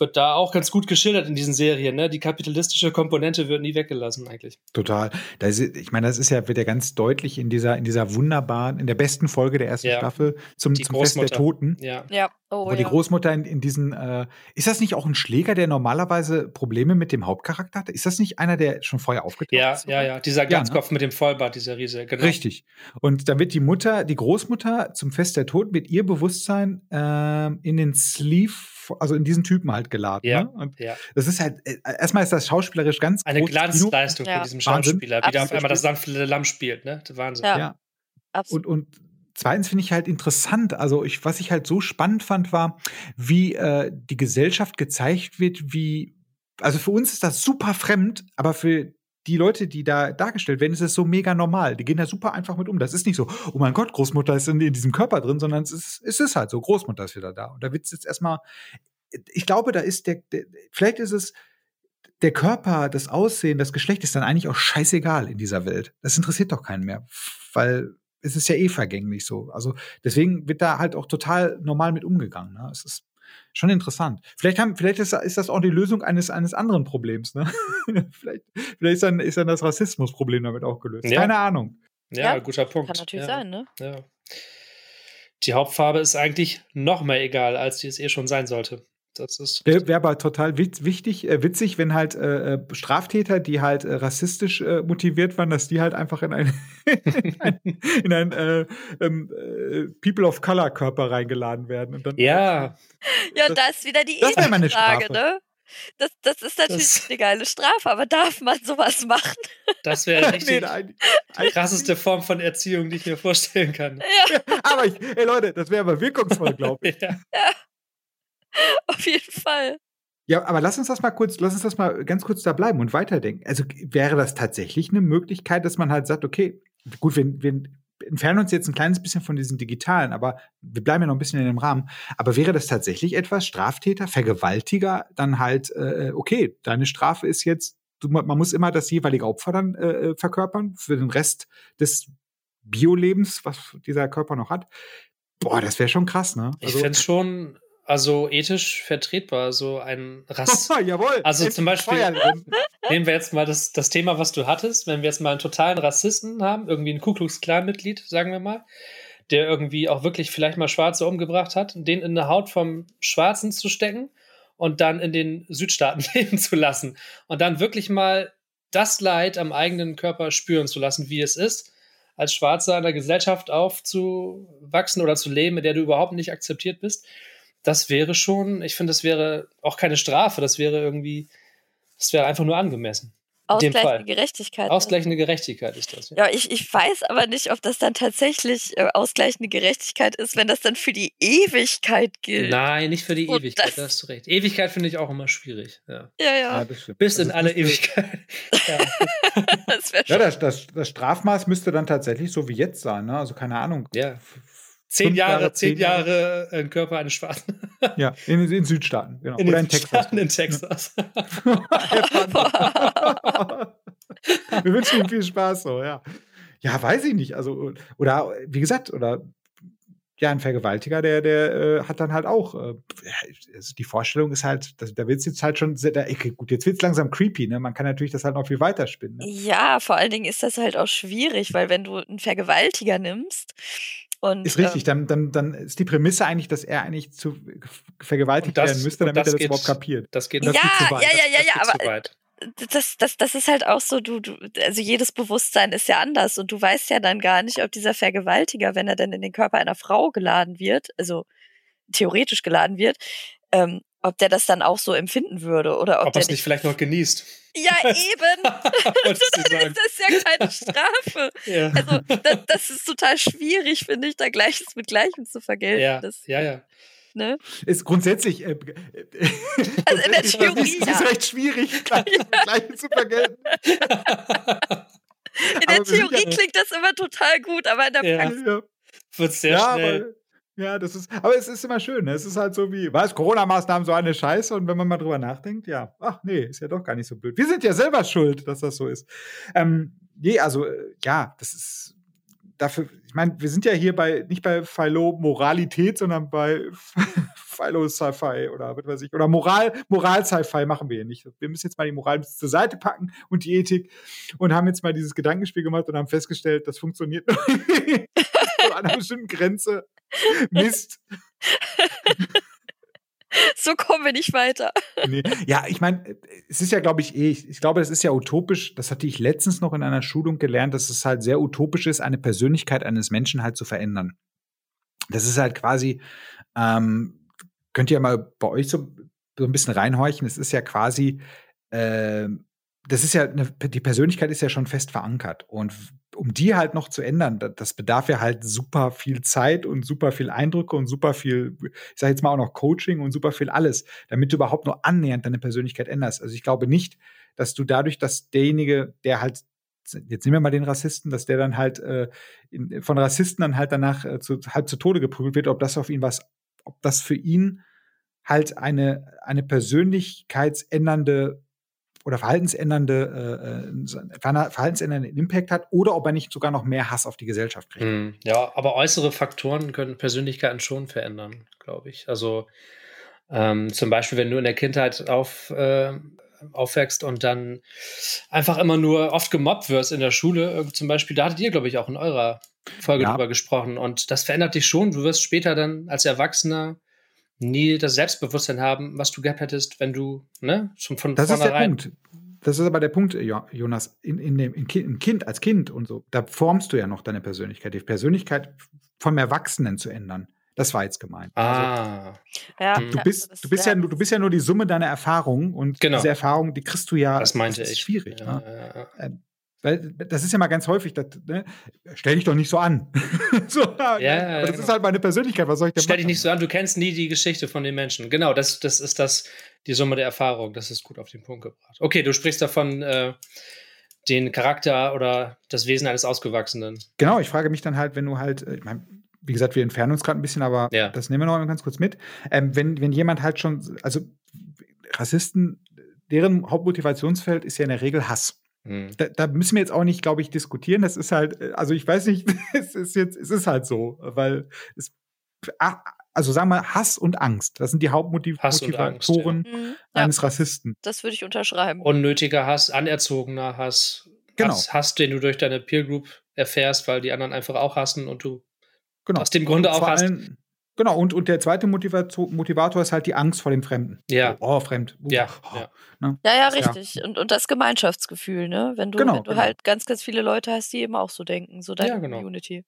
wird da auch ganz gut geschildert in diesen Serien. Ne? Die kapitalistische Komponente wird nie weggelassen eigentlich. Total. Ist, ich meine, das ist ja, wird ja ganz deutlich in dieser, in dieser wunderbaren, in der besten Folge der ersten ja. Staffel zum, zum Fest der Toten. Ja. ja. Oh, wo ja. die Großmutter in, in diesen, äh, ist das nicht auch ein Schläger, der normalerweise Probleme mit dem Hauptcharakter hatte? Ist das nicht einer, der schon vorher aufgetaucht ja, ist? Ja, ja, ja. Dieser Ganzkopf ne? mit dem Vollbart, dieser Riese, genau. Richtig. Und dann wird die Mutter, die Großmutter zum Fest der Toten mit ihr Bewusstsein äh, in den Sleeve also in diesen Typen halt geladen. Ja, ne? Und ja. das ist halt, äh, erstmal ist das schauspielerisch ganz Eine Glanzleistung von diesem Schauspieler, wie der auf einmal das sanfte Lamm spielt, ne? Wahnsinn. Ja. ja. Absolut. Und, und zweitens finde ich halt interessant, also ich, was ich halt so spannend fand, war, wie äh, die Gesellschaft gezeigt wird, wie, also für uns ist das super fremd, aber für die Leute, die da dargestellt werden, ist es so mega normal. Die gehen da super einfach mit um. Das ist nicht so, oh mein Gott, Großmutter ist in, in diesem Körper drin, sondern es ist, es ist halt so, Großmutter ist wieder da. Und da wird es jetzt erstmal, ich glaube, da ist der, der, vielleicht ist es, der Körper, das Aussehen, das Geschlecht ist dann eigentlich auch scheißegal in dieser Welt. Das interessiert doch keinen mehr, weil es ist ja eh vergänglich so. Also deswegen wird da halt auch total normal mit umgegangen. Ne? Es ist schon interessant. Vielleicht, haben, vielleicht ist, ist das auch die Lösung eines, eines anderen Problems. Ne? vielleicht vielleicht ist, dann, ist dann das Rassismusproblem damit auch gelöst. Ja. Keine Ahnung. Ja, ja, guter Punkt. Kann natürlich ja. sein, ne? Ja. Die Hauptfarbe ist eigentlich noch mehr egal, als die es eh schon sein sollte. Das ist Wäre wär aber total wichtig, äh, witzig, wenn halt äh, äh, Straftäter, die halt äh, rassistisch äh, motiviert waren, dass die halt einfach in ein, in ein, in ein äh, ähm, People of Color Körper reingeladen werden. Und dann ja. Ja, das, da ist wieder die das meine Frage, Strafe. ne? Das, das ist natürlich das, eine geile Strafe, aber darf man sowas machen? Das wäre richtig nee, die krasseste Form von Erziehung, die ich mir vorstellen kann. Ja. aber ich, ey Leute, das wäre aber wirkungsvoll, glaube ich. Ja. ja. Auf jeden Fall. Ja, aber lass uns das mal kurz, lass uns das mal ganz kurz da bleiben und weiterdenken. Also wäre das tatsächlich eine Möglichkeit, dass man halt sagt, okay, gut, wir, wir entfernen uns jetzt ein kleines bisschen von diesen digitalen, aber wir bleiben ja noch ein bisschen in dem Rahmen. Aber wäre das tatsächlich etwas, Straftäter, Vergewaltiger, dann halt, äh, okay, deine Strafe ist jetzt, du, man muss immer das jeweilige Opfer dann äh, äh, verkörpern für den Rest des Biolebens, was dieser Körper noch hat. Boah, das wäre schon krass, ne? Also, ich fände es schon also ethisch vertretbar, so ein Rass. Jawohl. Also zum Beispiel, nehmen wir jetzt mal das, das Thema, was du hattest, wenn wir jetzt mal einen totalen Rassisten haben, irgendwie ein Ku Klux Klan-Mitglied, sagen wir mal, der irgendwie auch wirklich vielleicht mal Schwarze umgebracht hat, den in eine Haut vom Schwarzen zu stecken und dann in den Südstaaten leben zu lassen und dann wirklich mal das Leid am eigenen Körper spüren zu lassen, wie es ist, als Schwarzer in der Gesellschaft aufzuwachsen oder zu leben, in der du überhaupt nicht akzeptiert bist das wäre schon, ich finde, das wäre auch keine Strafe, das wäre irgendwie, das wäre einfach nur angemessen. Ausgleichende Gerechtigkeit. Ausgleichende Gerechtigkeit ist das. Ja, ja ich, ich weiß aber nicht, ob das dann tatsächlich äh, ausgleichende Gerechtigkeit ist, wenn das dann für die Ewigkeit gilt. Nein, nicht für die Und Ewigkeit, da hast du recht. Ewigkeit finde ich auch immer schwierig. Ja, ja. ja. ja Bis in alle Ewigkeit. ja, das, ja das, das, das Strafmaß müsste dann tatsächlich so wie jetzt sein. Ne? Also keine Ahnung. Ja. Zehn Jahre, Jahre, zehn Jahre, Jahre Körper eines Schwarzen. Ja, in den Südstaaten, genau. In Oder in Texas. In Texas. Wir wünschen ihm viel Spaß so, ja. Ja, weiß ich nicht. Also, oder wie gesagt, oder ja, ein Vergewaltiger, der, der äh, hat dann halt auch, äh, also die Vorstellung ist halt, das, da wird es jetzt halt schon sehr, da, gut, jetzt wird es langsam creepy, ne? Man kann natürlich das halt noch viel weiter spinnen. Ne? Ja, vor allen Dingen ist das halt auch schwierig, weil wenn du einen Vergewaltiger nimmst, und, ist richtig, ähm, dann, dann, dann ist die Prämisse eigentlich, dass er eigentlich zu vergewaltigt das, werden müsste, damit er das geht, überhaupt kapiert. Das geht, das ja, geht zu weit. Ja, ja, ja, ja, aber das, das, das ist halt auch so, du, du, also jedes Bewusstsein ist ja anders und du weißt ja dann gar nicht, ob dieser Vergewaltiger, wenn er dann in den Körper einer Frau geladen wird, also theoretisch geladen wird, ähm, ob der das dann auch so empfinden würde oder ob, ob er es nicht vielleicht noch genießt. Ja, eben. das ist ja keine Strafe. Ja. Also, das, das, ist total schwierig, finde ich, da Gleiches mit Gleichem zu vergelten. Ja, das, ja. ja. Ne? Ist grundsätzlich. Äh, also in der Theorie. Es ist, ja. ist recht schwierig, Gleiches ja. Gleiche zu vergelten. In der Theorie klingt das immer total gut, aber in der Praxis. Ja. Wird sehr schnell. Ja, das ist, aber es ist immer schön. Ne? Es ist halt so wie, was, Corona-Maßnahmen so eine Scheiße und wenn man mal drüber nachdenkt, ja, ach nee, ist ja doch gar nicht so blöd. Wir sind ja selber schuld, dass das so ist. Ähm, nee, also, äh, ja, das ist, dafür, ich meine, wir sind ja hier bei nicht bei Philo Moralität, sondern bei Philo Sci-Fi oder was weiß ich. Oder Moral, Moral Sci-Fi machen wir hier nicht. Wir müssen jetzt mal die Moral zur Seite packen und die Ethik und haben jetzt mal dieses Gedankenspiel gemacht und haben festgestellt, das funktioniert nur an einer bestimmten Grenze. Mist. so kommen wir nicht weiter. Nee. Ja, ich meine, es ist ja, glaube ich, eh, ich, ich glaube, es ist ja utopisch, das hatte ich letztens noch in einer Schulung gelernt, dass es halt sehr utopisch ist, eine Persönlichkeit eines Menschen halt zu verändern. Das ist halt quasi, ähm, könnt ihr mal bei euch so, so ein bisschen reinhorchen, es ist ja quasi, äh, das ist ja, eine, die Persönlichkeit ist ja schon fest verankert. Und um die halt noch zu ändern, das bedarf ja halt super viel Zeit und super viel Eindrücke und super viel, ich sage jetzt mal auch noch Coaching und super viel alles, damit du überhaupt nur annähernd deine Persönlichkeit änderst. Also ich glaube nicht, dass du dadurch, dass derjenige, der halt jetzt nehmen wir mal den Rassisten, dass der dann halt äh, in, von Rassisten dann halt danach äh, zu, halb zu Tode geprügelt wird, ob das auf ihn was, ob das für ihn halt eine, eine persönlichkeitsändernde oder verhaltensändernde, äh, äh verhaltensändernde Impact hat oder ob er nicht sogar noch mehr Hass auf die Gesellschaft kriegt. Mm, ja, aber äußere Faktoren können Persönlichkeiten schon verändern, glaube ich. Also ähm, zum Beispiel, wenn du in der Kindheit auf, äh, aufwächst und dann einfach immer nur oft gemobbt wirst in der Schule, äh, zum Beispiel, da hattet ihr, glaube ich, auch in eurer Folge ja. drüber gesprochen. Und das verändert dich schon. Du wirst später dann als Erwachsener nie das Selbstbewusstsein haben, was du gehabt hättest, wenn du, ne, schon von Das ist der Punkt. Das ist aber der Punkt, Jonas, in, in dem in kind, kind, als Kind und so, da formst du ja noch deine Persönlichkeit. Die Persönlichkeit vom Erwachsenen zu ändern. Das war jetzt gemeint. Ah. Also, ja, du bist, du bist ja, du bist ja nur die Summe deiner Erfahrungen und genau. diese Erfahrung, die kriegst du ja. Das meinte das ist ich. Schwierig. Ja, ne? ja, ähm, weil das ist ja mal ganz häufig, das, ne? stell dich doch nicht so an. so, ja, ja, aber das genau. ist halt meine Persönlichkeit, was soll ich denn Stell machen? dich nicht so an, du kennst nie die Geschichte von den Menschen. Genau, das, das ist das, die Summe der Erfahrung, das ist gut auf den Punkt gebracht. Okay, du sprichst davon, äh, den Charakter oder das Wesen eines Ausgewachsenen. Genau, ich frage mich dann halt, wenn du halt, äh, ich mein, wie gesagt, wir entfernen uns gerade ein bisschen, aber ja. das nehmen wir noch ganz kurz mit. Ähm, wenn, wenn jemand halt schon, also Rassisten, deren Hauptmotivationsfeld ist ja in der Regel Hass. Mhm. Da, da, müssen wir jetzt auch nicht, glaube ich, diskutieren. Das ist halt, äh, also ich weiß nicht, es ist jetzt, es ist halt so, weil es, also sagen wir Hass und Angst. Das sind die Hauptmotivatoren ja. Mhm. eines ja. Rassisten. Das würde ich unterschreiben. Unnötiger Hass, anerzogener Hass. Genau. Hass, Hass, den du durch deine Peer Group erfährst, weil die anderen einfach auch hassen und du genau. aus dem Grunde auch hast. Genau, und, und der zweite Motivator, Motivator ist halt die Angst vor dem Fremden. Ja. Oh, oh fremd. Uh, ja, oh, ja. Ne? ja. Ja, richtig. Ja. Und, und das Gemeinschaftsgefühl, ne? Wenn du, genau, wenn du genau. halt ganz, ganz viele Leute hast, die eben auch so denken, so deine ja, genau. Community.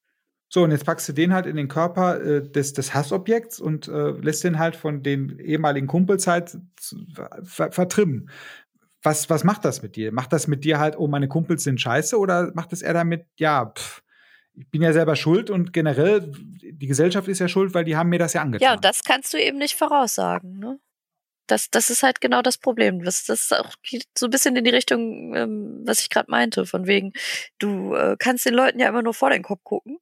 So, und jetzt packst du den halt in den Körper äh, des, des Hassobjekts und äh, lässt den halt von den ehemaligen Kumpels halt ver vertrimmen. Was, was macht das mit dir? Macht das mit dir halt, oh, meine Kumpels sind scheiße oder macht das eher damit, ja, pff, ich bin ja selber schuld und generell, die Gesellschaft ist ja schuld, weil die haben mir das ja angetan. Ja, und das kannst du eben nicht voraussagen, ne? Das, das ist halt genau das Problem. Das, das auch geht so ein bisschen in die Richtung, ähm, was ich gerade meinte, von wegen, du äh, kannst den Leuten ja immer nur vor den Kopf gucken.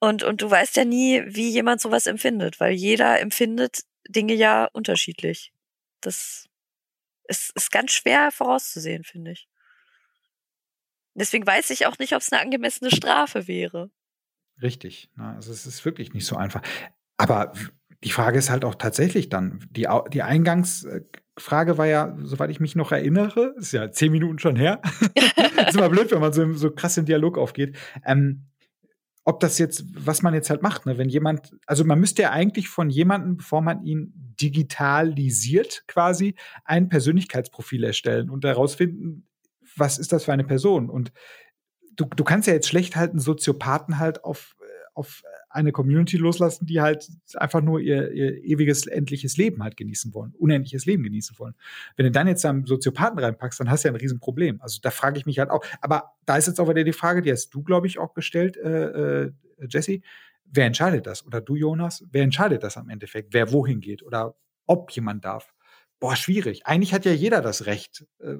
Und, und du weißt ja nie, wie jemand sowas empfindet, weil jeder empfindet Dinge ja unterschiedlich. Das ist, ist ganz schwer vorauszusehen, finde ich. Deswegen weiß ich auch nicht, ob es eine angemessene Strafe wäre. Richtig. Also es ist wirklich nicht so einfach. Aber die Frage ist halt auch tatsächlich dann, die, die Eingangsfrage war ja, soweit ich mich noch erinnere, ist ja zehn Minuten schon her. ist immer blöd, wenn man so, so krass im Dialog aufgeht. Ähm, ob das jetzt, was man jetzt halt macht, ne? wenn jemand, also man müsste ja eigentlich von jemandem, bevor man ihn digitalisiert, quasi ein Persönlichkeitsprofil erstellen und herausfinden, was ist das für eine Person? Und du, du kannst ja jetzt schlecht halt einen Soziopathen halt auf, äh, auf eine Community loslassen, die halt einfach nur ihr, ihr ewiges, endliches Leben halt genießen wollen, unendliches Leben genießen wollen. Wenn du dann jetzt einen Soziopathen reinpackst, dann hast du ja ein Riesenproblem. Also da frage ich mich halt auch. Aber da ist jetzt auch wieder die Frage, die hast du, glaube ich, auch gestellt, äh, äh, Jesse. Wer entscheidet das? Oder du, Jonas? Wer entscheidet das am Endeffekt? Wer wohin geht? Oder ob jemand darf? Boah, schwierig. Eigentlich hat ja jeder das Recht. Äh,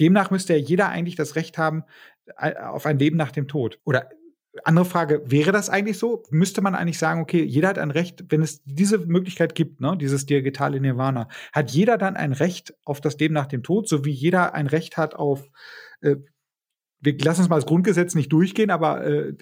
Demnach müsste ja jeder eigentlich das Recht haben äh, auf ein Leben nach dem Tod. Oder andere Frage, wäre das eigentlich so? Müsste man eigentlich sagen, okay, jeder hat ein Recht, wenn es diese Möglichkeit gibt, ne, dieses digitale Nirvana, hat jeder dann ein Recht auf das Leben nach dem Tod, so wie jeder ein Recht hat auf, äh, wir lassen uns mal das Grundgesetz nicht durchgehen, aber äh,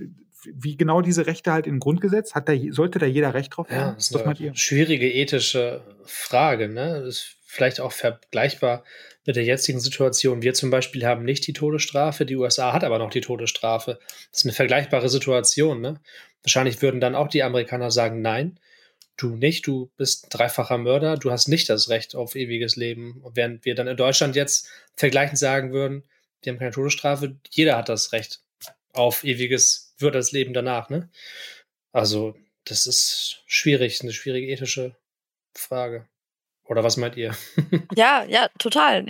wie genau diese Rechte halt im Grundgesetz? Hat da, sollte da jeder Recht drauf haben? Ja, das ist eine schwierige ethische Frage. Ne? Das ist vielleicht auch vergleichbar mit der jetzigen Situation. Wir zum Beispiel haben nicht die Todesstrafe, die USA hat aber noch die Todesstrafe. Das ist eine vergleichbare Situation. Ne? Wahrscheinlich würden dann auch die Amerikaner sagen, nein, du nicht, du bist dreifacher Mörder, du hast nicht das Recht auf ewiges Leben. Und während wir dann in Deutschland jetzt vergleichend sagen würden, wir haben keine Todesstrafe, jeder hat das Recht auf ewiges, wird das Leben danach, ne? Also, das ist schwierig, eine schwierige ethische Frage. Oder was meint ihr? ja, ja, total.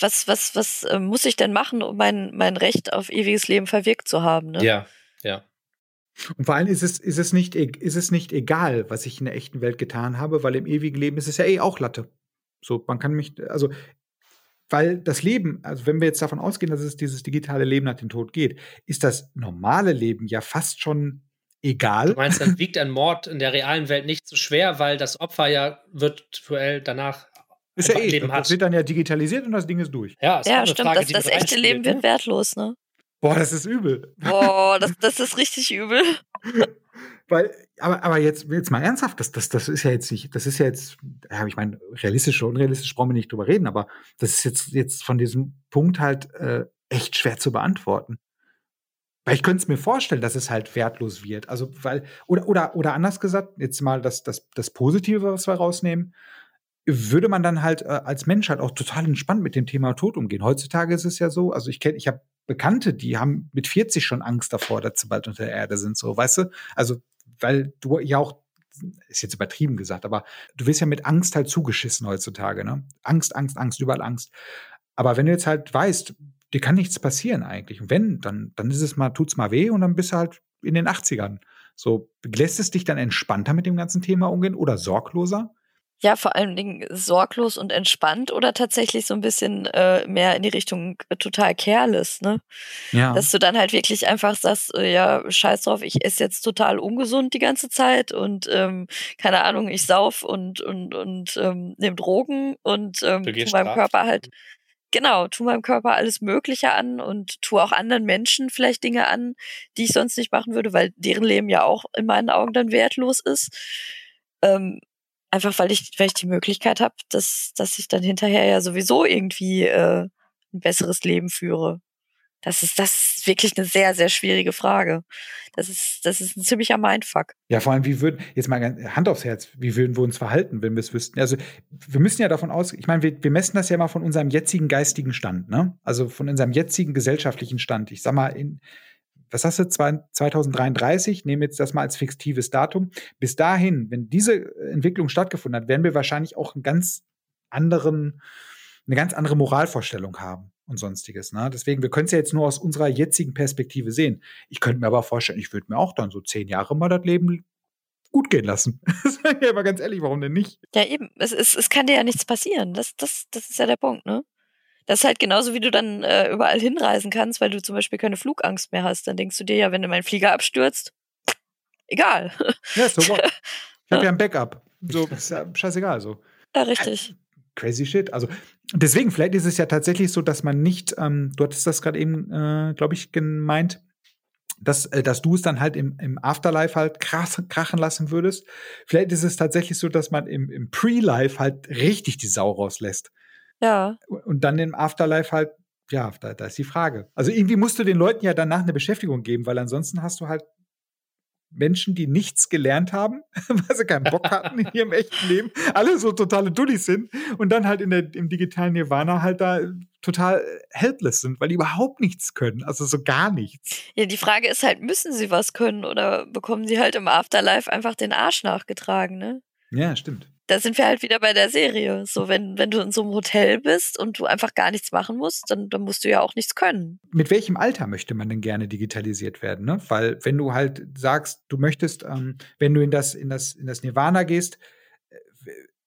Was, was, was äh, muss ich denn machen, um mein, mein Recht auf ewiges Leben verwirkt zu haben? Ne? Ja, ja. Und vor allem ist es, ist, es nicht, e, ist es nicht egal, was ich in der echten Welt getan habe, weil im ewigen Leben ist es ja eh auch Latte. So, man kann mich, also, weil das Leben, also wenn wir jetzt davon ausgehen, dass es dieses digitale Leben nach dem Tod geht, ist das normale Leben ja fast schon egal. Du meinst, dann wiegt ein Mord in der realen Welt nicht so schwer, weil das Opfer ja virtuell danach ist ja eh, Leben das hat. wird dann ja digitalisiert und das Ding ist durch. Ja, ist ja stimmt, Frage, das, das echte Leben wird wertlos, ne? Boah, das ist übel. Boah, das, das ist richtig übel. Weil, aber, aber jetzt, jetzt mal ernsthaft, das, das, das ist ja jetzt nicht, das ist ja jetzt, ja, ich meine, realistisch oder unrealistisch brauchen wir nicht drüber reden, aber das ist jetzt, jetzt von diesem Punkt halt äh, echt schwer zu beantworten. Weil ich könnte es mir vorstellen, dass es halt wertlos wird. Also, weil, oder, oder, oder anders gesagt, jetzt mal das, das, das Positive, was wir rausnehmen, würde man dann halt äh, als Mensch halt auch total entspannt mit dem Thema Tod umgehen. Heutzutage ist es ja so, also ich kenne, ich habe Bekannte, die haben mit 40 schon Angst davor, dass sie bald unter der Erde sind, so, weißt du? Also, weil du ja auch, ist jetzt übertrieben gesagt, aber du wirst ja mit Angst halt zugeschissen heutzutage, ne? Angst, Angst, Angst, überall Angst. Aber wenn du jetzt halt weißt, dir kann nichts passieren eigentlich. Und wenn, dann, dann ist es mal, tut's mal weh und dann bist du halt in den 80ern. So, lässt es dich dann entspannter mit dem ganzen Thema umgehen oder sorgloser? Ja, vor allen Dingen sorglos und entspannt oder tatsächlich so ein bisschen äh, mehr in die Richtung äh, total careless, ne? Ja. Dass du dann halt wirklich einfach sagst, äh, ja, scheiß drauf, ich esse jetzt total ungesund die ganze Zeit und ähm, keine Ahnung, ich sauf und und und ähm, nehme Drogen und ähm, tu meinem Körper halt genau, tu meinem Körper alles Mögliche an und tu auch anderen Menschen vielleicht Dinge an, die ich sonst nicht machen würde, weil deren Leben ja auch in meinen Augen dann wertlos ist. Ähm, Einfach weil ich, weil ich die Möglichkeit habe, dass, dass ich dann hinterher ja sowieso irgendwie äh, ein besseres Leben führe. Das ist, das ist wirklich eine sehr, sehr schwierige Frage. Das ist, das ist ein ziemlicher Mindfuck. Ja, vor allem, wie würden, jetzt mal Hand aufs Herz, wie würden wir uns verhalten, wenn wir es wüssten? Also, wir müssen ja davon aus, ich meine, wir, wir messen das ja mal von unserem jetzigen geistigen Stand, ne? Also von unserem jetzigen gesellschaftlichen Stand. Ich sag mal, in, was hast du, 2033, nehmen jetzt das mal als fiktives Datum. Bis dahin, wenn diese Entwicklung stattgefunden hat, werden wir wahrscheinlich auch einen ganz anderen, eine ganz andere Moralvorstellung haben und sonstiges. Ne? Deswegen, wir können es ja jetzt nur aus unserer jetzigen Perspektive sehen. Ich könnte mir aber vorstellen, ich würde mir auch dann so zehn Jahre mal das Leben gut gehen lassen. Das ja aber ganz ehrlich, warum denn nicht? Ja, eben. Es, es, es kann dir ja nichts passieren. Das, das, das ist ja der Punkt, ne? Das ist halt genauso, wie du dann äh, überall hinreisen kannst, weil du zum Beispiel keine Flugangst mehr hast. Dann denkst du dir ja, wenn du mein Flieger abstürzt, egal. Ja, what? Ich habe ja ein Backup. So, ist ja scheißegal. So. Ja, richtig. Crazy shit. Also, deswegen, vielleicht ist es ja tatsächlich so, dass man nicht, ähm, du hattest das gerade eben, äh, glaube ich, gemeint, dass, äh, dass du es dann halt im, im Afterlife halt krass, krachen lassen würdest. Vielleicht ist es tatsächlich so, dass man im, im Pre-Life halt richtig die Sau rauslässt. Ja. Und dann im Afterlife halt, ja, da, da ist die Frage. Also irgendwie musst du den Leuten ja danach eine Beschäftigung geben, weil ansonsten hast du halt Menschen, die nichts gelernt haben, weil sie keinen Bock hatten in ihrem echten Leben, alle so totale Dullis sind und dann halt in der, im digitalen Nirvana halt da total helpless sind, weil die überhaupt nichts können, also so gar nichts. Ja, die Frage ist halt, müssen sie was können oder bekommen sie halt im Afterlife einfach den Arsch nachgetragen, ne? Ja, stimmt da sind wir halt wieder bei der Serie. So, wenn, wenn du in so einem Hotel bist und du einfach gar nichts machen musst, dann, dann musst du ja auch nichts können. Mit welchem Alter möchte man denn gerne digitalisiert werden? Ne? Weil, wenn du halt sagst, du möchtest, ähm, wenn du in das, in das, in das Nirvana gehst, äh,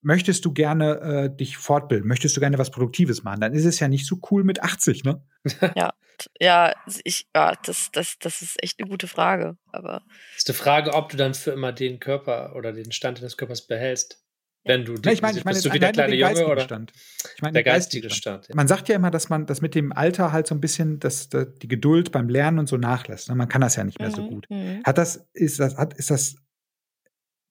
möchtest du gerne äh, dich fortbilden, möchtest du gerne was Produktives machen, dann ist es ja nicht so cool mit 80, ne? ja, ja, ich, ja, das, das, das ist echt eine gute Frage. Aber das ist die Frage, ob du dann für immer den Körper oder den Stand deines Körpers behältst. Wenn du Na, ich meine, ich meine, bist du wie der kleine Junge oder Stand. Ich meine, der geistige Stand? Man sagt ja immer, dass man das mit dem Alter halt so ein bisschen, dass, dass die Geduld beim Lernen und so nachlässt. ne? Man kann das ja nicht mehr so Mhm, gut. mhm. Hat das, ist das, hat, ist das,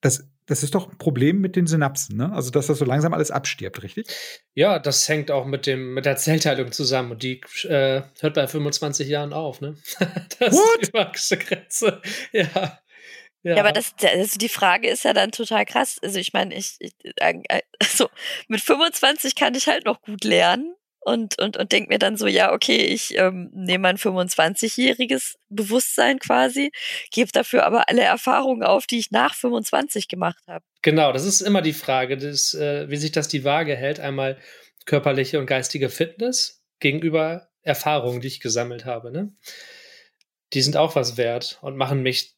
das, das ist doch ein Problem mit den Synapsen, ne? Also, dass das so langsam alles abstirbt, richtig? Ja, das hängt auch mit dem mit der Zellteilung zusammen und die äh, hört bei 25 Jahren auf, ne? das What? ist die magische Grenze. Ja. Ja, aber das, also die Frage ist ja dann total krass. Also ich meine, ich, ich also mit 25 kann ich halt noch gut lernen und und und denk mir dann so, ja, okay, ich ähm, nehme mein 25-jähriges Bewusstsein quasi, gebe dafür aber alle Erfahrungen auf, die ich nach 25 gemacht habe. Genau, das ist immer die Frage, des, äh, wie sich das die Waage hält. Einmal körperliche und geistige Fitness gegenüber Erfahrungen, die ich gesammelt habe. Ne? Die sind auch was wert und machen mich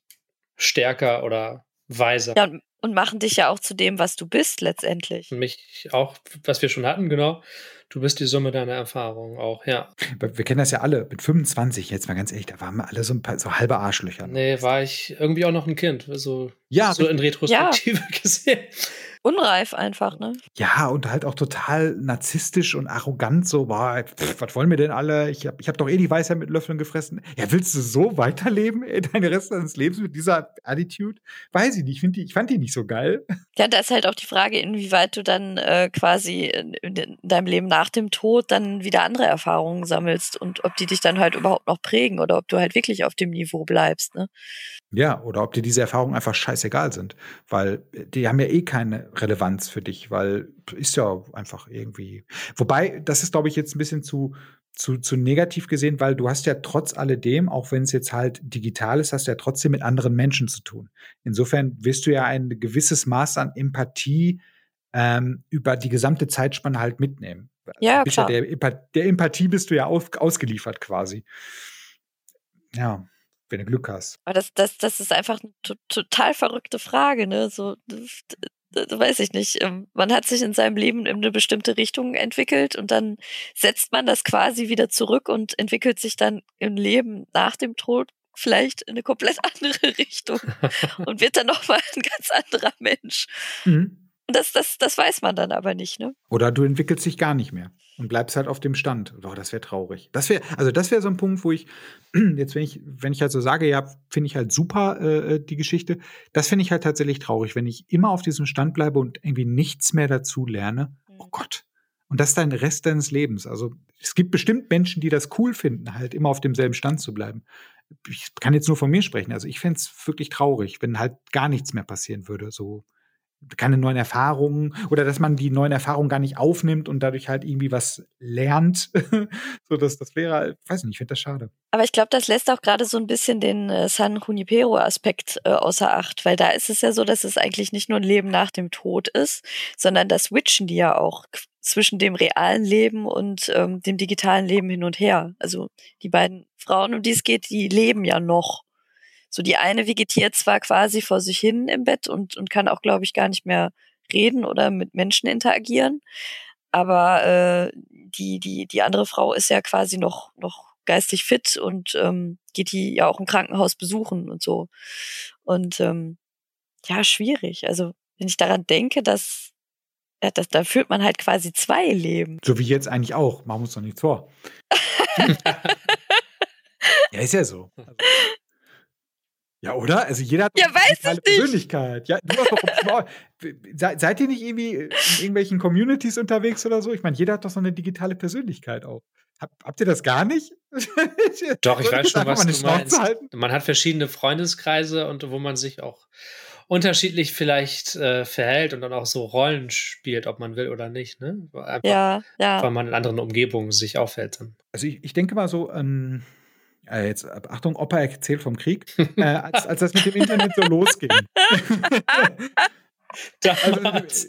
stärker oder weiser. Ja, und, machen dich ja auch zu dem, was du bist letztendlich. Mich auch, was wir schon hatten, genau. Du bist die Summe deiner Erfahrungen auch, ja. Wir kennen das ja alle. Mit 25, jetzt mal ganz ehrlich, da waren wir alle so ein paar so halbe Arschlöcher. ne? Nee, war ich irgendwie auch noch ein Kind. So, Ja, so in Retrospektive gesehen. Unreif einfach, ne? Ja, und halt auch total narzisstisch und arrogant, so, pff, was wollen wir denn alle? Ich habe ich hab doch eh die Weisheit mit Löffeln gefressen. Ja, willst du so weiterleben, ey, deine Rest deines Lebens mit dieser Attitude? Weiß ich nicht, ich, die, ich fand die nicht so geil. Ja, da ist halt auch die Frage, inwieweit du dann äh, quasi in, in deinem Leben nach dem Tod dann wieder andere Erfahrungen sammelst und ob die dich dann halt überhaupt noch prägen oder ob du halt wirklich auf dem Niveau bleibst, ne? Ja, oder ob dir diese Erfahrungen einfach scheißegal sind, weil die haben ja eh keine Relevanz für dich, weil ist ja einfach irgendwie. Wobei, das ist, glaube ich, jetzt ein bisschen zu, zu, zu negativ gesehen, weil du hast ja trotz alledem, auch wenn es jetzt halt digital ist, hast du ja trotzdem mit anderen Menschen zu tun. Insofern wirst du ja ein gewisses Maß an Empathie ähm, über die gesamte Zeitspanne halt mitnehmen. Ja, bist ja klar. der, der Empathie bist du ja aus, ausgeliefert quasi. Ja, wenn du Glück hast. Aber das, das, das ist einfach eine to total verrückte Frage, ne? So, d- d- d- weiß ich nicht. Ähm, Man hat sich in seinem Leben in eine bestimmte Richtung entwickelt und dann setzt man das quasi wieder zurück und entwickelt sich dann im Leben nach dem Tod vielleicht in eine komplett andere Richtung und wird dann nochmal ein ganz anderer Mensch. Mhm. Und das, das, das weiß man dann aber nicht, ne? Oder du entwickelst dich gar nicht mehr und bleibst halt auf dem Stand. Doch, das wäre traurig. Das wäre, also das wäre so ein Punkt, wo ich, jetzt, wenn ich, wenn ich halt so sage, ja, finde ich halt super äh, äh, die Geschichte, das finde ich halt tatsächlich traurig, wenn ich immer auf diesem Stand bleibe und irgendwie nichts mehr dazu lerne. Oh Gott. Und das ist dein Rest deines Lebens. Also es gibt bestimmt Menschen, die das cool finden, halt immer auf demselben Stand zu bleiben. Ich kann jetzt nur von mir sprechen. Also ich fände es wirklich traurig, wenn halt gar nichts mehr passieren würde. So keine neuen Erfahrungen oder dass man die neuen Erfahrungen gar nicht aufnimmt und dadurch halt irgendwie was lernt. so dass das wäre, halt- weiß nicht, ich finde das schade. Aber ich glaube, das lässt auch gerade so ein bisschen den äh, San Junipero-Aspekt äh, außer Acht, weil da ist es ja so, dass es eigentlich nicht nur ein Leben nach dem Tod ist, sondern das switchen die ja auch zwischen dem realen Leben und ähm, dem digitalen Leben hin und her. Also die beiden Frauen, um die es geht, die leben ja noch. So die eine vegetiert zwar quasi vor sich hin im Bett und, und kann auch, glaube ich, gar nicht mehr reden oder mit Menschen interagieren. Aber äh, die, die, die andere Frau ist ja quasi noch, noch geistig fit und ähm, geht die ja auch im Krankenhaus besuchen und so. Und ähm, ja, schwierig. Also, wenn ich daran denke, dass, ja, dass da führt man halt quasi zwei Leben. So wie jetzt eigentlich auch. Machen wir uns doch nichts vor. ja, ist ja so. Also, ja, oder? Also jeder hat Ja, eine. Persönlichkeit. Ja, du hast doch Se- Seid ihr nicht irgendwie in irgendwelchen Communities unterwegs oder so? Ich meine, jeder hat doch so eine digitale Persönlichkeit auch. Hab, habt ihr das gar nicht? Doch, ich weiß schon, was du meinst. halten? Man hat verschiedene Freundeskreise und wo man sich auch unterschiedlich vielleicht äh, verhält und dann auch so Rollen spielt, ob man will oder nicht, ne? Einfach, Ja, ja. weil man in anderen Umgebungen sich aufhält. Dann. Also ich, ich denke mal so, ähm, äh, jetzt äh, Achtung, Opa erzählt vom Krieg, äh, als, als das mit dem Internet so losging. Also, Damals.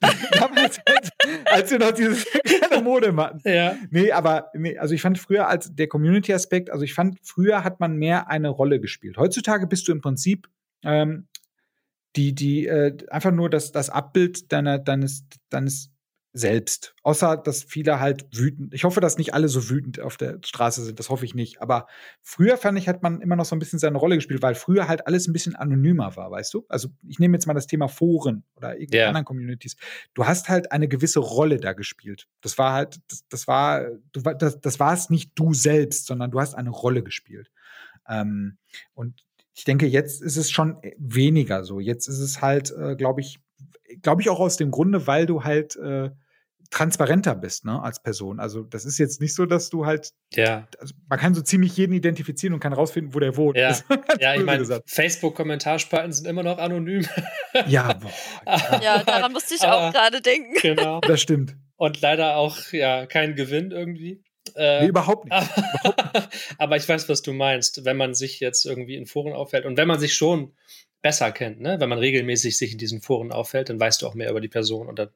damals, als, als wir noch dieses kleine Modem hatten. ja. Nee, aber nee, also ich fand früher als der Community-Aspekt, also ich fand, früher hat man mehr eine Rolle gespielt. Heutzutage bist du im Prinzip ähm, die, die, äh, einfach nur das, das Abbild deiner, deines, deines selbst. Außer, dass viele halt wütend. Ich hoffe, dass nicht alle so wütend auf der Straße sind. Das hoffe ich nicht. Aber früher fand ich, hat man immer noch so ein bisschen seine Rolle gespielt, weil früher halt alles ein bisschen anonymer war, weißt du? Also ich nehme jetzt mal das Thema Foren oder irgendwelche yeah. anderen Communities. Du hast halt eine gewisse Rolle da gespielt. Das war halt, das, das war, du, das, das war es nicht du selbst, sondern du hast eine Rolle gespielt. Ähm, und ich denke, jetzt ist es schon weniger so. Jetzt ist es halt, äh, glaube ich, glaube ich auch aus dem Grunde, weil du halt äh, transparenter bist, ne, als Person. Also das ist jetzt nicht so, dass du halt, ja, also man kann so ziemlich jeden identifizieren und kann rausfinden, wo der wohnt. Ja, ja ich meine, Facebook-Kommentarspalten sind immer noch anonym. Ja, boah, ja. ja daran musste ich Aber, auch gerade denken. Genau. Das stimmt. Und leider auch, ja, kein Gewinn irgendwie. Äh, nee, überhaupt nicht. Aber, aber ich weiß, was du meinst, wenn man sich jetzt irgendwie in Foren aufhält und wenn man sich schon besser kennt, ne? wenn man regelmäßig sich in diesen Foren aufhält, dann weißt du auch mehr über die Person und dann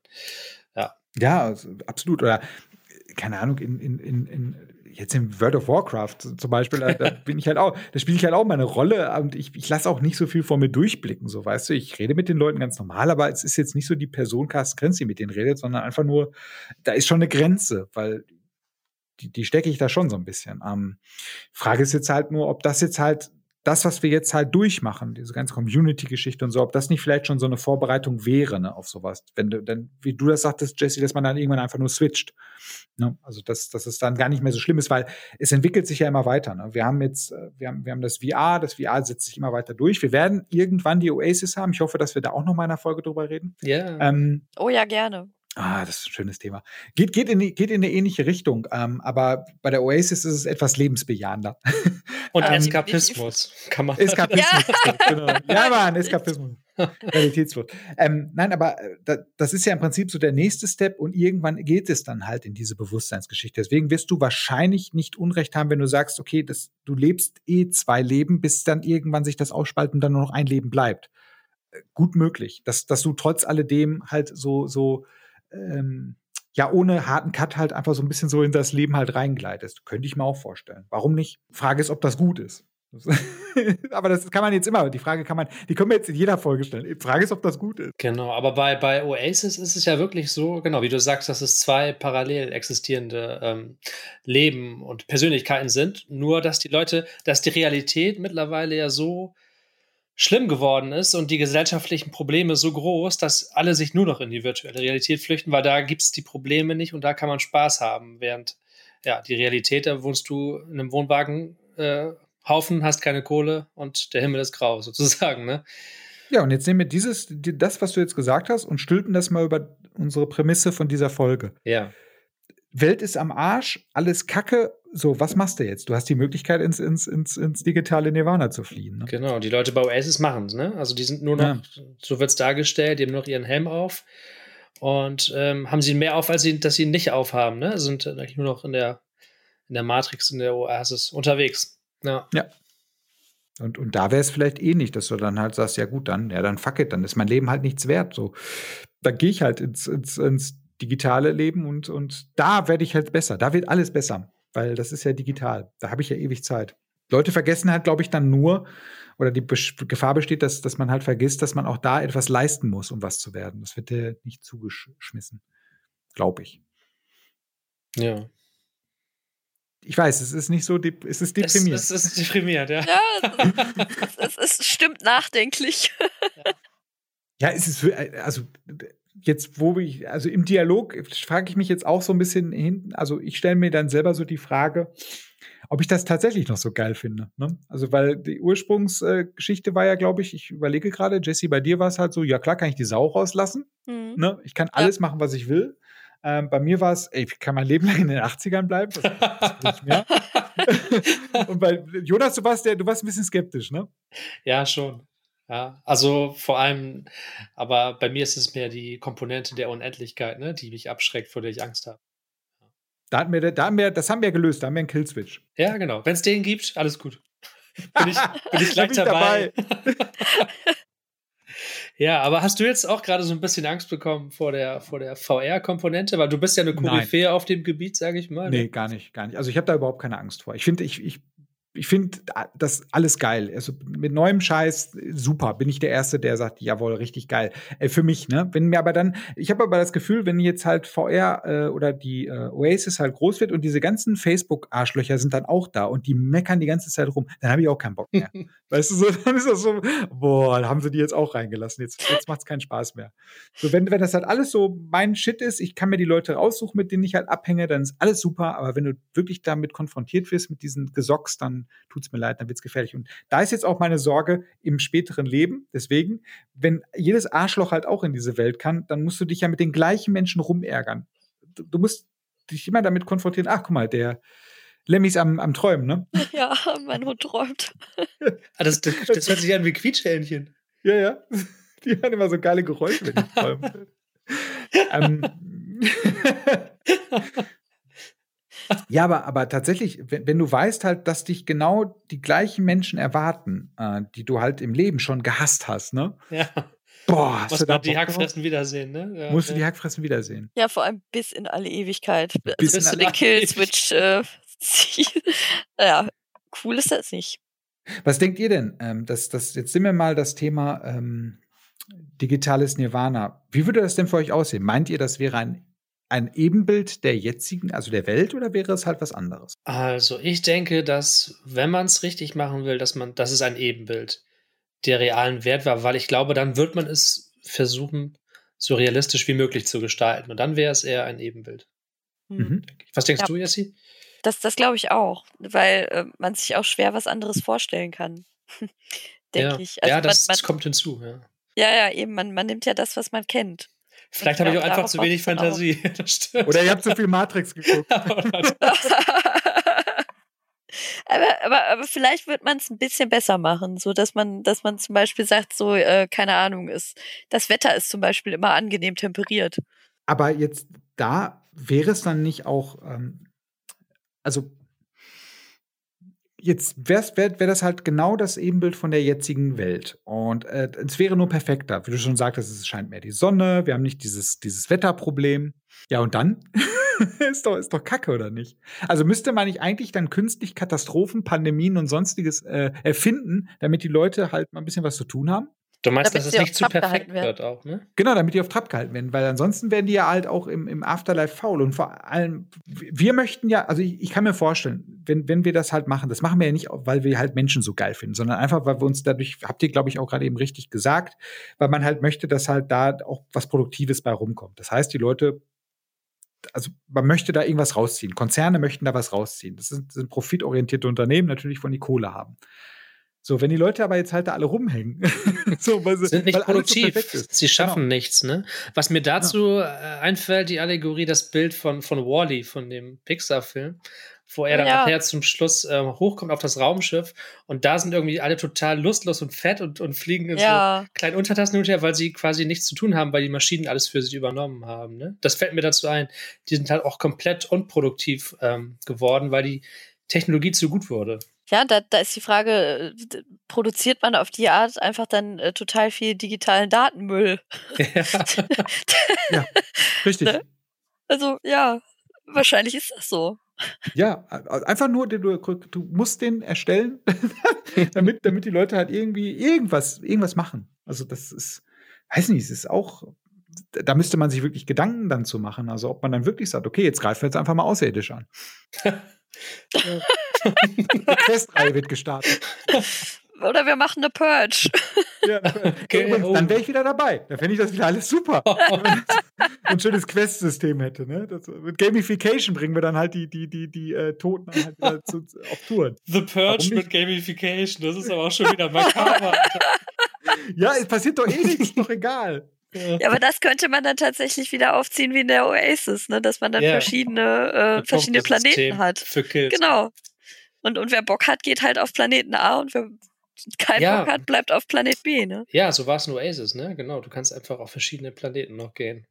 ja, also, absolut. Oder keine Ahnung, in, in, in, in jetzt in World of Warcraft zum Beispiel, da, da bin ich halt auch, da spiele ich halt auch meine Rolle und ich, ich lasse auch nicht so viel vor mir durchblicken, so weißt du, ich rede mit den Leuten ganz normal, aber es ist jetzt nicht so die Person Carsten Grenz, die mit denen redet, sondern einfach nur, da ist schon eine Grenze, weil die, die stecke ich da schon so ein bisschen. Ähm, Frage ist jetzt halt nur, ob das jetzt halt das, was wir jetzt halt durchmachen, diese ganze Community-Geschichte und so, ob das nicht vielleicht schon so eine Vorbereitung wäre, ne, auf sowas. Wenn du, denn, wie du das sagtest, Jesse, dass man dann irgendwann einfach nur switcht. Ne? Also, dass, dass es dann gar nicht mehr so schlimm ist, weil es entwickelt sich ja immer weiter. Ne? Wir haben jetzt, äh, wir haben, wir haben das VR, das VR setzt sich immer weiter durch. Wir werden irgendwann die Oasis haben. Ich hoffe, dass wir da auch noch mal in einer Folge drüber reden. Ja. Yeah. Ähm, oh ja, gerne. Ah, das ist ein schönes Thema. Geht, geht, in, geht in eine ähnliche Richtung, ähm, aber bei der Oasis ist es etwas lebensbejahender. Und ähm, Eskapismus kann man. Eskapismus, ja, genau. ja Mann, Eskapismus. Realitätsflucht. Ähm, nein, aber äh, das ist ja im Prinzip so der nächste Step und irgendwann geht es dann halt in diese Bewusstseinsgeschichte. Deswegen wirst du wahrscheinlich nicht Unrecht haben, wenn du sagst, okay, das, du lebst eh zwei Leben, bis dann irgendwann sich das ausspaltet und dann nur noch ein Leben bleibt. Äh, gut möglich, dass, dass du trotz alledem halt so, so ähm, ja ohne harten Cut halt einfach so ein bisschen so in das Leben halt reingleitest. Könnte ich mir auch vorstellen. Warum nicht? Frage ist, ob das gut ist. aber das kann man jetzt immer, die Frage kann man, die können wir jetzt in jeder Folge stellen. Die Frage ist, ob das gut ist. Genau, aber bei, bei Oasis ist es ja wirklich so, genau, wie du sagst, dass es zwei parallel existierende ähm, Leben und Persönlichkeiten sind. Nur, dass die Leute, dass die Realität mittlerweile ja so schlimm geworden ist und die gesellschaftlichen Probleme so groß, dass alle sich nur noch in die virtuelle Realität flüchten, weil da gibt es die Probleme nicht und da kann man Spaß haben. Während ja, die Realität, da wohnst du in einem Wohnwagen äh, Haufen, hast keine Kohle und der Himmel ist grau, sozusagen, ne? Ja, und jetzt nehmen wir dieses, das, was du jetzt gesagt hast, und stülpen das mal über unsere Prämisse von dieser Folge. Ja. Welt ist am Arsch, alles Kacke. So, was machst du jetzt? Du hast die Möglichkeit, ins, ins, ins, ins digitale Nirvana zu fliehen. Ne? Genau, die Leute bei Oasis machen es, ne? Also die sind nur noch, ja. so wird es dargestellt, die haben noch ihren Helm auf und ähm, haben sie mehr auf, als sie, dass sie ihn nicht aufhaben, ne? Sind eigentlich nur noch in der, in der Matrix, in der Oasis unterwegs. Ja. ja. Und, und da wäre es vielleicht eh nicht, dass du dann halt sagst, ja gut, dann, ja, dann fuck it, dann ist mein Leben halt nichts wert. So, dann gehe ich halt ins, ins, ins digitale Leben und, und da werde ich halt besser. Da wird alles besser, weil das ist ja digital. Da habe ich ja ewig Zeit. Leute vergessen halt, glaube ich, dann nur, oder die Gefahr besteht, dass, dass man halt vergisst, dass man auch da etwas leisten muss, um was zu werden. Das wird dir nicht zugeschmissen. Glaube ich. Ja. Ich weiß, es ist nicht so, es ist deprimiert. Es, es ist deprimiert, ja. Ja, es, es, es stimmt nachdenklich. Ja, es ist, für, also jetzt, wo ich, also im Dialog frage ich mich jetzt auch so ein bisschen hinten, also ich stelle mir dann selber so die Frage, ob ich das tatsächlich noch so geil finde. Ne? Also, weil die Ursprungsgeschichte äh, war ja, glaube ich, ich überlege gerade, Jesse, bei dir war es halt so, ja klar, kann ich die Sau rauslassen. Mhm. Ne? Ich kann alles ja. machen, was ich will. Ähm, bei mir war es, ey, ich kann mein Leben lang in den 80ern bleiben. Das, das nicht mehr. Und bei Jonas, du warst, der, du warst ein bisschen skeptisch, ne? Ja, schon. Ja, also vor allem, aber bei mir ist es mehr die Komponente der Unendlichkeit, ne, die mich abschreckt, vor der ich Angst habe. Da, hatten wir, da haben wir, das haben wir gelöst, da haben wir einen Killswitch. Ja, genau. Wenn es den gibt, alles gut. Bin ich, bin ich gleich dabei. dabei. ja, aber hast du jetzt auch gerade so ein bisschen Angst bekommen vor der, vor der VR-Komponente? Weil du bist ja eine Koryphäe auf dem Gebiet, sage ich mal. Ne? Nee, gar nicht, gar nicht. Also ich habe da überhaupt keine Angst vor. Ich finde, ich, ich ich finde das alles geil. Also mit neuem Scheiß super. Bin ich der Erste, der sagt, jawohl, richtig geil. Äh, für mich, ne? Wenn mir aber dann, ich habe aber das Gefühl, wenn jetzt halt VR äh, oder die äh, Oasis halt groß wird und diese ganzen Facebook-Arschlöcher sind dann auch da und die meckern die ganze Zeit rum, dann habe ich auch keinen Bock mehr. weißt du, so, dann ist das so, boah, haben sie die jetzt auch reingelassen. Jetzt, jetzt macht's keinen Spaß mehr. So, wenn, wenn das halt alles so mein Shit ist, ich kann mir die Leute raussuchen, mit denen ich halt abhänge, dann ist alles super. Aber wenn du wirklich damit konfrontiert wirst, mit diesen Gesocks, dann tut es mir leid, dann wird es gefährlich. Und da ist jetzt auch meine Sorge im späteren Leben. Deswegen, wenn jedes Arschloch halt auch in diese Welt kann, dann musst du dich ja mit den gleichen Menschen rumärgern. Du, du musst dich immer damit konfrontieren, ach guck mal, der Lemmy ist am, am Träumen, ne? Ja, mein Hund träumt. ah, das, das, das hört sich an wie Quietschhähnchen. Ja, ja. Die haben immer so geile Geräusche, wenn die träumen. ähm, ja, aber, aber tatsächlich, wenn, wenn, du weißt halt, dass dich genau die gleichen Menschen erwarten, äh, die du halt im Leben schon gehasst hast, ne? Ja. Boah, hast Muss du da die Hackfressen wiedersehen, ne? Ja, Musst du die Hackfressen wiedersehen. Ja, vor allem bis in alle Ewigkeit. Bis, bis du den Killswitch äh, Ja, cool ist das nicht. Was denkt ihr denn? Ähm, das, das, jetzt sind wir mal das Thema ähm, digitales Nirvana. Wie würde das denn für euch aussehen? Meint ihr, das wäre ein ein Ebenbild der jetzigen, also der Welt, oder wäre es halt was anderes? Also ich denke, dass wenn man es richtig machen will, dass man, dass es ein Ebenbild der realen Wert war, weil ich glaube, dann wird man es versuchen, so realistisch wie möglich zu gestalten. Und dann wäre es eher ein Ebenbild. Hm. Mhm. Was denkst ja. du, Jessie? Das, das glaube ich auch, weil äh, man sich auch schwer was anderes vorstellen kann. Denke ja. ich. Also ja, das, man, man, kommt hinzu, ja. Ja, ja, eben, man, man nimmt ja das, was man kennt. Vielleicht habe ich auch einfach zu wenig Fantasie. Oder ihr habt zu viel Matrix geguckt. aber, aber, aber vielleicht wird man es ein bisschen besser machen, so dass man, dass man zum Beispiel sagt, so, äh, keine Ahnung, ist, das Wetter ist zum Beispiel immer angenehm temperiert. Aber jetzt da wäre es dann nicht auch, ähm, also jetzt wäre wär, wär das halt genau das Ebenbild von der jetzigen Welt. Und äh, es wäre nur perfekter. Wie du schon sagtest, es scheint mehr die Sonne, wir haben nicht dieses, dieses Wetterproblem. Ja, und dann? ist, doch, ist doch Kacke, oder nicht? Also müsste man nicht eigentlich dann künstlich Katastrophen, Pandemien und sonstiges äh, erfinden, damit die Leute halt mal ein bisschen was zu tun haben? Du meinst, damit dass es nicht zu perfekt wird auch, ne? Genau, damit die auf Trab gehalten werden, weil ansonsten werden die ja halt auch im, im Afterlife faul. Und vor allem, wir möchten ja, also ich, ich, kann mir vorstellen, wenn, wenn wir das halt machen, das machen wir ja nicht, weil wir halt Menschen so geil finden, sondern einfach, weil wir uns dadurch, habt ihr, glaube ich, auch gerade eben richtig gesagt, weil man halt möchte, dass halt da auch was Produktives bei rumkommt. Das heißt, die Leute also man möchte da irgendwas rausziehen. Konzerne möchten da was rausziehen. Das sind, sind profitorientierte Unternehmen, natürlich von die Kohle haben. So, wenn die Leute aber jetzt halt da alle rumhängen, so, weil sie sind nicht produktiv, so sie schaffen genau. nichts, ne? Was mir dazu ja. Äh, einfällt, die Allegorie, das Bild von, von Wally, von dem Pixar-Film, wo er dann ja. nachher zum Schluss äh, hochkommt auf das Raumschiff und da sind irgendwie alle total lustlos und fett und, und fliegen in ja. so kleinen Untertassen hinterher, weil sie quasi nichts zu tun haben, weil die Maschinen alles für sich übernommen haben. Ne? Das fällt mir dazu ein. Die sind halt auch komplett unproduktiv ähm, geworden, weil die Technologie zu gut wurde. Ja, da, da ist die Frage, äh, produziert man auf die Art einfach dann äh, total viel digitalen Datenmüll? Ja, ja richtig. Ne? Also ja, wahrscheinlich ist das so. Ja, einfach nur, du, du musst den erstellen, damit, damit die Leute halt irgendwie irgendwas, irgendwas machen. Also das ist, weiß nicht, es ist auch, da müsste man sich wirklich Gedanken dann zu machen. Also ob man dann wirklich sagt, okay, jetzt greifen wir jetzt einfach mal außerirdisch an. Die Questreihe wird gestartet. Oder wir machen eine Purge. Ja, okay, oh. Dann wäre ich wieder dabei. Dann fände ich das wieder alles super. ein schönes Quest-System hätte. Ne? Das, mit Gamification bringen wir dann halt die, die, die, die äh, Toten halt zu, auf Touren. The Purge mit Gamification, das ist aber auch schon wieder makaber. ja, es passiert doch eh nichts, doch egal. Ja, aber das könnte man dann tatsächlich wieder aufziehen wie in der Oasis, ne? dass man dann yeah. verschiedene, äh, verschiedene Planeten hat. Für Kills. Genau. Und, und wer Bock hat, geht halt auf Planeten A und wer keinen ja. Bock hat, bleibt auf Planet B, ne? Ja, so war es in Oasis, ne? Genau. Du kannst einfach auf verschiedene Planeten noch gehen.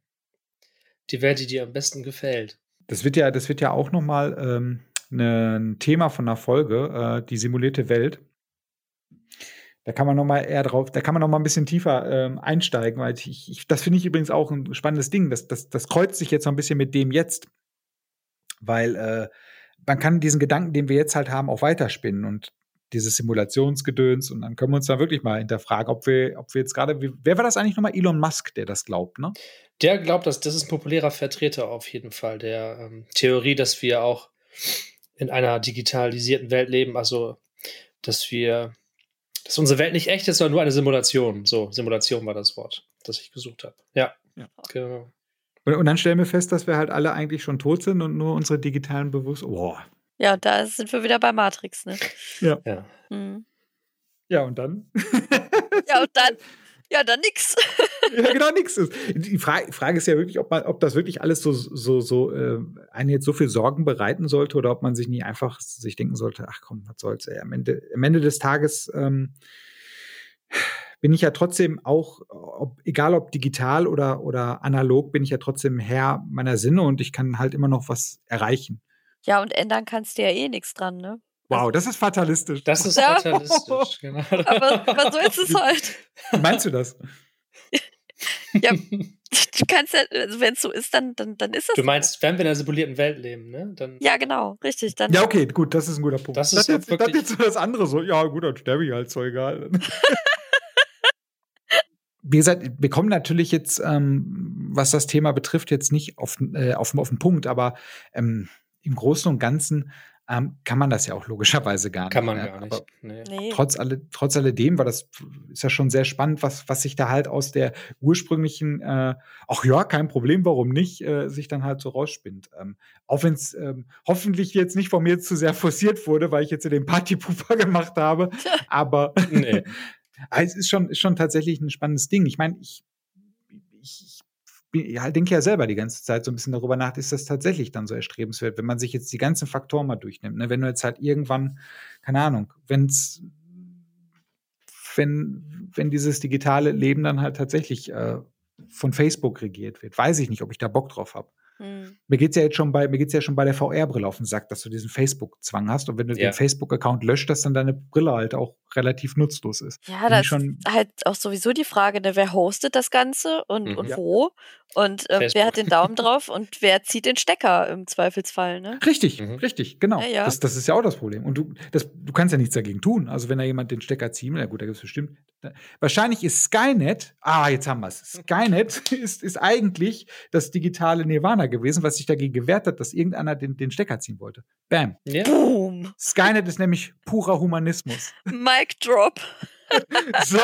Die Welt, die dir am besten gefällt. Das wird ja, das wird ja auch nochmal ähm, ne, ein Thema von der Folge, äh, die simulierte Welt. Da kann man noch mal eher drauf, da kann man noch mal ein bisschen tiefer ähm, einsteigen, weil ich, ich das finde ich übrigens auch ein spannendes Ding. Das, das, das kreuzt sich jetzt noch ein bisschen mit dem jetzt, weil äh, man kann diesen Gedanken, den wir jetzt halt haben, auch weiterspinnen und dieses Simulationsgedöns und dann können wir uns da wirklich mal hinterfragen, ob wir, ob wir jetzt gerade, wer war das eigentlich nochmal? Elon Musk, der das glaubt, ne? Der glaubt, dass das ist ein populärer Vertreter auf jeden Fall der ähm, Theorie, dass wir auch in einer digitalisierten Welt leben, also dass wir, dass unsere Welt nicht echt ist, sondern nur eine Simulation. So, Simulation war das Wort, das ich gesucht habe. Ja, ja. genau. Und, und, dann stellen wir fest, dass wir halt alle eigentlich schon tot sind und nur unsere digitalen Bewusstsein. Oh. Ja, da sind wir wieder bei Matrix, ne? Ja. Ja, mhm. ja und dann? ja, und dann? Ja, dann nix. ja, genau, nix ist. Die Frage, Frage, ist ja wirklich, ob man, ob das wirklich alles so, so, so, äh, einen jetzt so viel Sorgen bereiten sollte oder ob man sich nie einfach sich denken sollte, ach komm, was soll's, ey. Am Ende, am Ende des Tages ähm, bin ich ja trotzdem auch, ob, egal ob digital oder, oder analog, bin ich ja trotzdem Herr meiner Sinne und ich kann halt immer noch was erreichen. Ja, und ändern kannst du ja eh nichts dran, ne? Wow, also das ist fatalistisch. Das ist ja. fatalistisch, genau. Aber, aber so ist es halt. Meinst du das? ja, du kannst ja, also wenn es so ist, dann, dann, dann ist es. Du meinst, wenn wir in einer simulierten Welt leben, ne? Dann ja, genau, richtig. Dann ja, okay, gut, das ist ein guter Punkt. Das ist das jetzt, das jetzt so das andere so, ja, gut, dann sterbe ich halt, so egal. Wie gesagt, wir kommen natürlich jetzt, ähm, was das Thema betrifft, jetzt nicht auf, äh, auf, auf den Punkt, aber ähm, im Großen und Ganzen ähm, kann man das ja auch logischerweise gar nicht. Kann man ne? gar nicht. Nee. Nee. Trotz, alle, trotz alledem war das ist ja schon sehr spannend, was, was sich da halt aus der ursprünglichen, äh, ach ja, kein Problem, warum nicht, äh, sich dann halt so rausspinnt. Ähm, auch wenn es ähm, hoffentlich jetzt nicht von mir zu sehr forciert wurde, weil ich jetzt den Partypooper gemacht habe. Aber nee. es ist schon, ist schon tatsächlich ein spannendes Ding. Ich meine, ich, ich, ja, denke ja selber die ganze Zeit so ein bisschen darüber nach, ist das tatsächlich dann so erstrebenswert, wenn man sich jetzt die ganzen Faktoren mal durchnimmt. Ne? Wenn du jetzt halt irgendwann, keine Ahnung, wenn's, wenn, wenn dieses digitale Leben dann halt tatsächlich äh, von Facebook regiert wird, weiß ich nicht, ob ich da Bock drauf habe. Mhm. Mir geht's ja jetzt schon bei, mir geht's ja schon bei der VR-Brille auf den Sack, dass du diesen Facebook-Zwang hast und wenn du ja. den Facebook-Account löscht, dass dann deine Brille halt auch relativ nutzlos ist. Ja, das ist halt auch sowieso die Frage, ne, wer hostet das Ganze und, mhm. und ja. wo und äh, wer hat den Daumen drauf und wer zieht den Stecker im Zweifelsfall, ne? Richtig, mhm. richtig, genau. Ja, ja. Das, das ist ja auch das Problem. Und du, das, du kannst ja nichts dagegen tun. Also wenn da jemand den Stecker ziehen will, ja gut, da gibt es bestimmt. Da, wahrscheinlich ist Skynet, ah, jetzt haben wir es. Skynet ist, ist eigentlich das digitale Nirvana gewesen, was sich dagegen gewehrt hat, dass irgendeiner den, den Stecker ziehen wollte. Bam. Ja. Boom. Skynet ist nämlich purer Humanismus. Mic drop. so.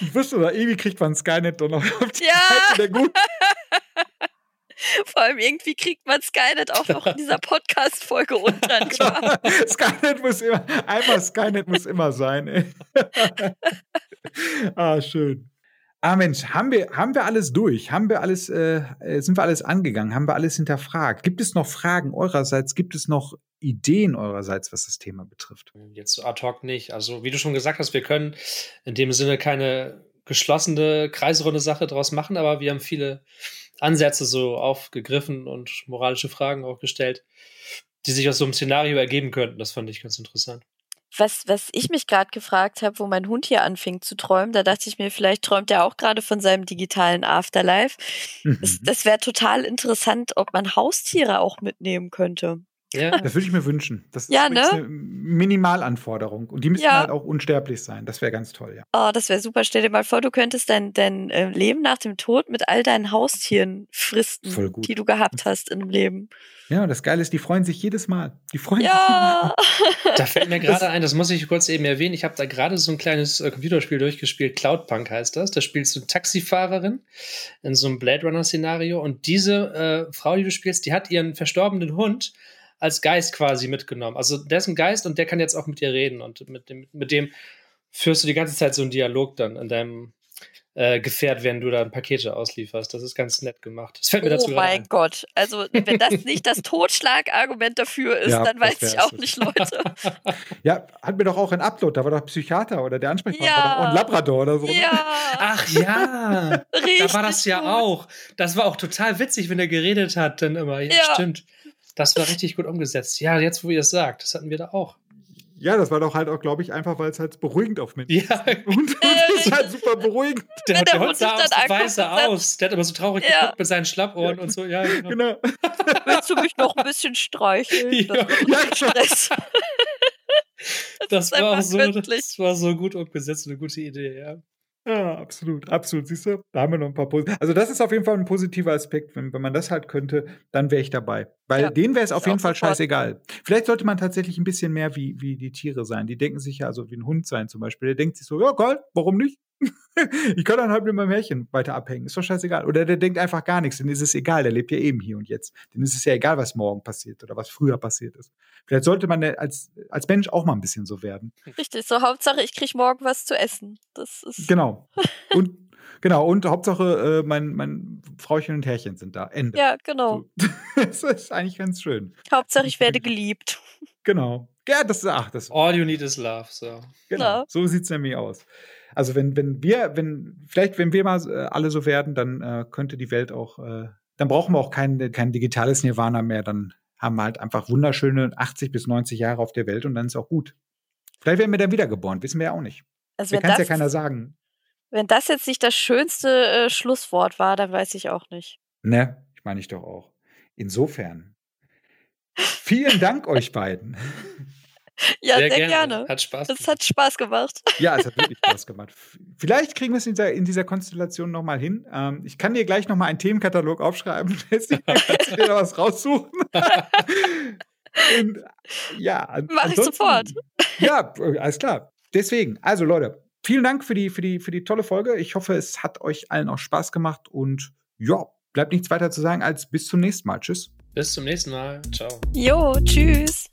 Ich wüsste, oder irgendwie kriegt man Skynet doch noch auf die ja. Seite der Gut. Vor allem irgendwie kriegt man Skynet auch noch in dieser Podcast-Folge unter. genau. Skynet muss immer, einmal Skynet muss immer sein. Ey. ah, schön. Ah Mensch, haben wir, haben wir alles durch? Haben wir alles, äh, äh, sind wir alles angegangen? Haben wir alles hinterfragt? Gibt es noch Fragen eurerseits? Gibt es noch Ideen eurerseits, was das Thema betrifft? Jetzt ad hoc nicht. Also, wie du schon gesagt hast, wir können in dem Sinne keine geschlossene, kreisrunde Sache draus machen, aber wir haben viele Ansätze so aufgegriffen und moralische Fragen auch gestellt, die sich aus so einem Szenario ergeben könnten. Das fand ich ganz interessant was, was ich mich gerade gefragt habe, wo mein Hund hier anfing zu träumen, da dachte ich mir, vielleicht träumt er auch gerade von seinem digitalen Afterlife. Mhm. Das, das wäre total interessant, ob man Haustiere auch mitnehmen könnte. Ja. Das würde ich mir wünschen. Das ja, ist ne? eine Minimalanforderung. Und die müssen ja. halt auch unsterblich sein. Das wäre ganz toll, ja. Oh, das wäre super. Stell dir mal vor, du könntest dein, dein äh, Leben nach dem Tod mit all deinen Haustieren fristen, die du gehabt hast im Leben. Ja, und das Geile ist, die freuen sich jedes Mal. Die freuen ja. sich jedes Mal. Da fällt mir gerade ein, das muss ich kurz eben erwähnen. Ich habe da gerade so ein kleines äh, Computerspiel durchgespielt. Cloudpunk heißt das. Da spielst du Taxifahrerin in so einem Blade Runner-Szenario. Und diese äh, Frau, die du spielst, die hat ihren verstorbenen Hund als Geist quasi mitgenommen. Also der ist ein Geist und der kann jetzt auch mit dir reden. Und mit dem, mit dem führst du die ganze Zeit so einen Dialog dann in deinem äh, Gefährt, wenn du dann Pakete auslieferst. Das ist ganz nett gemacht. Das fällt mir dazu Oh mein Gott. Also, wenn das nicht das Totschlagargument dafür ist, ja, dann weiß ich auch nicht, Leute. ja, hat mir doch auch ein Upload, da war doch Psychiater oder der Ansprechpartner ja. war doch ein Labrador oder so. Ne? Ja. Ach ja. da war das ja gut. auch. Das war auch total witzig, wenn er geredet hat, dann immer. Ja, ja. stimmt. Das war richtig gut umgesetzt. Ja, jetzt, wo ihr es sagt, das hatten wir da auch. Ja, das war doch halt auch, glaube ich, einfach, weil es halt beruhigend auf Ja. ist. Und, und das ist halt super beruhigend. Der, der der Hund sah sich aus. Der hat immer so traurig Ja. geguckt mit seinen Schlappohren und so. Ja, genau. Genau. Willst du mich noch ein bisschen streicheln? Ja. Das Ja, ist Stress. Das ist war, auch so, göttlich. das war so gut umgesetzt, eine gute Idee, ja. Ja, absolut, absolut. Siehst du, da haben wir noch ein paar Posi Also, das ist auf jeden Fall ein positiver Aspekt. Wenn, wenn man das halt könnte, dann wäre ich dabei. Weil Ja, denen wäre es auf jeden Fall scheißegal. Vielleicht sollte man tatsächlich ein bisschen mehr wie, wie die Tiere sein. Die denken sich ja, also wie ein Hund sein zum Beispiel. Der denkt sich so, ja, geil, warum nicht? ich kann dann halt mit meinem Härchen weiter abhängen. Ist doch scheißegal. Oder der denkt einfach gar nichts. Denn ist es egal. Der lebt ja eben hier und jetzt. Denn ist es ja egal, was morgen passiert oder was früher passiert ist. Vielleicht sollte man als, als Mensch auch mal ein bisschen so werden. Richtig, so Hauptsache, ich krieg morgen was zu essen. Das ist. Genau. Und genau, und Hauptsache, äh, mein, mein Frauchen und Herrchen sind da. Ende. Ja, genau. So. das ist eigentlich ganz schön. Hauptsache, ich werde geliebt. Genau. Ja, das ist, ach, das, All you need is love. So. genau. Ja. So sieht's nämlich aus. Also wenn, wenn wir, wenn, vielleicht, wenn wir mal äh, alle so werden, dann äh, könnte die Welt auch, äh, dann brauchen wir auch kein, kein digitales Nirvana mehr. Dann haben wir halt einfach wunderschöne 80 bis 90 Jahre auf der Welt und dann ist auch gut. Vielleicht werden wir dann wiedergeboren, wissen wir ja auch nicht. Also kann es ja keiner sagen. wenn das jetzt nicht das schönste äh, Schlusswort war, dann weiß ich auch nicht. Ne, ich meine ich doch auch. Insofern. Vielen Dank euch beiden. Ja, sehr, gerne. Hat Spaß Das gemacht. hat Spaß gemacht. Ja, es hat wirklich Spaß gemacht. Vielleicht kriegen wir es in dieser, in dieser Konstellation nochmal hin. Ähm, ich kann dir gleich nochmal einen Themenkatalog aufschreiben. Kannst du dir da was raussuchen? Und, ja, an- Mach ich sofort. Ja, alles klar. Deswegen, also Leute, vielen Dank für die, für, die, für die tolle Folge. Ich hoffe, es hat euch allen auch Spaß gemacht. Und ja, bleibt nichts weiter zu sagen als bis zum nächsten Mal. Tschüss. Bis zum nächsten Mal. Ciao. Jo, tschüss.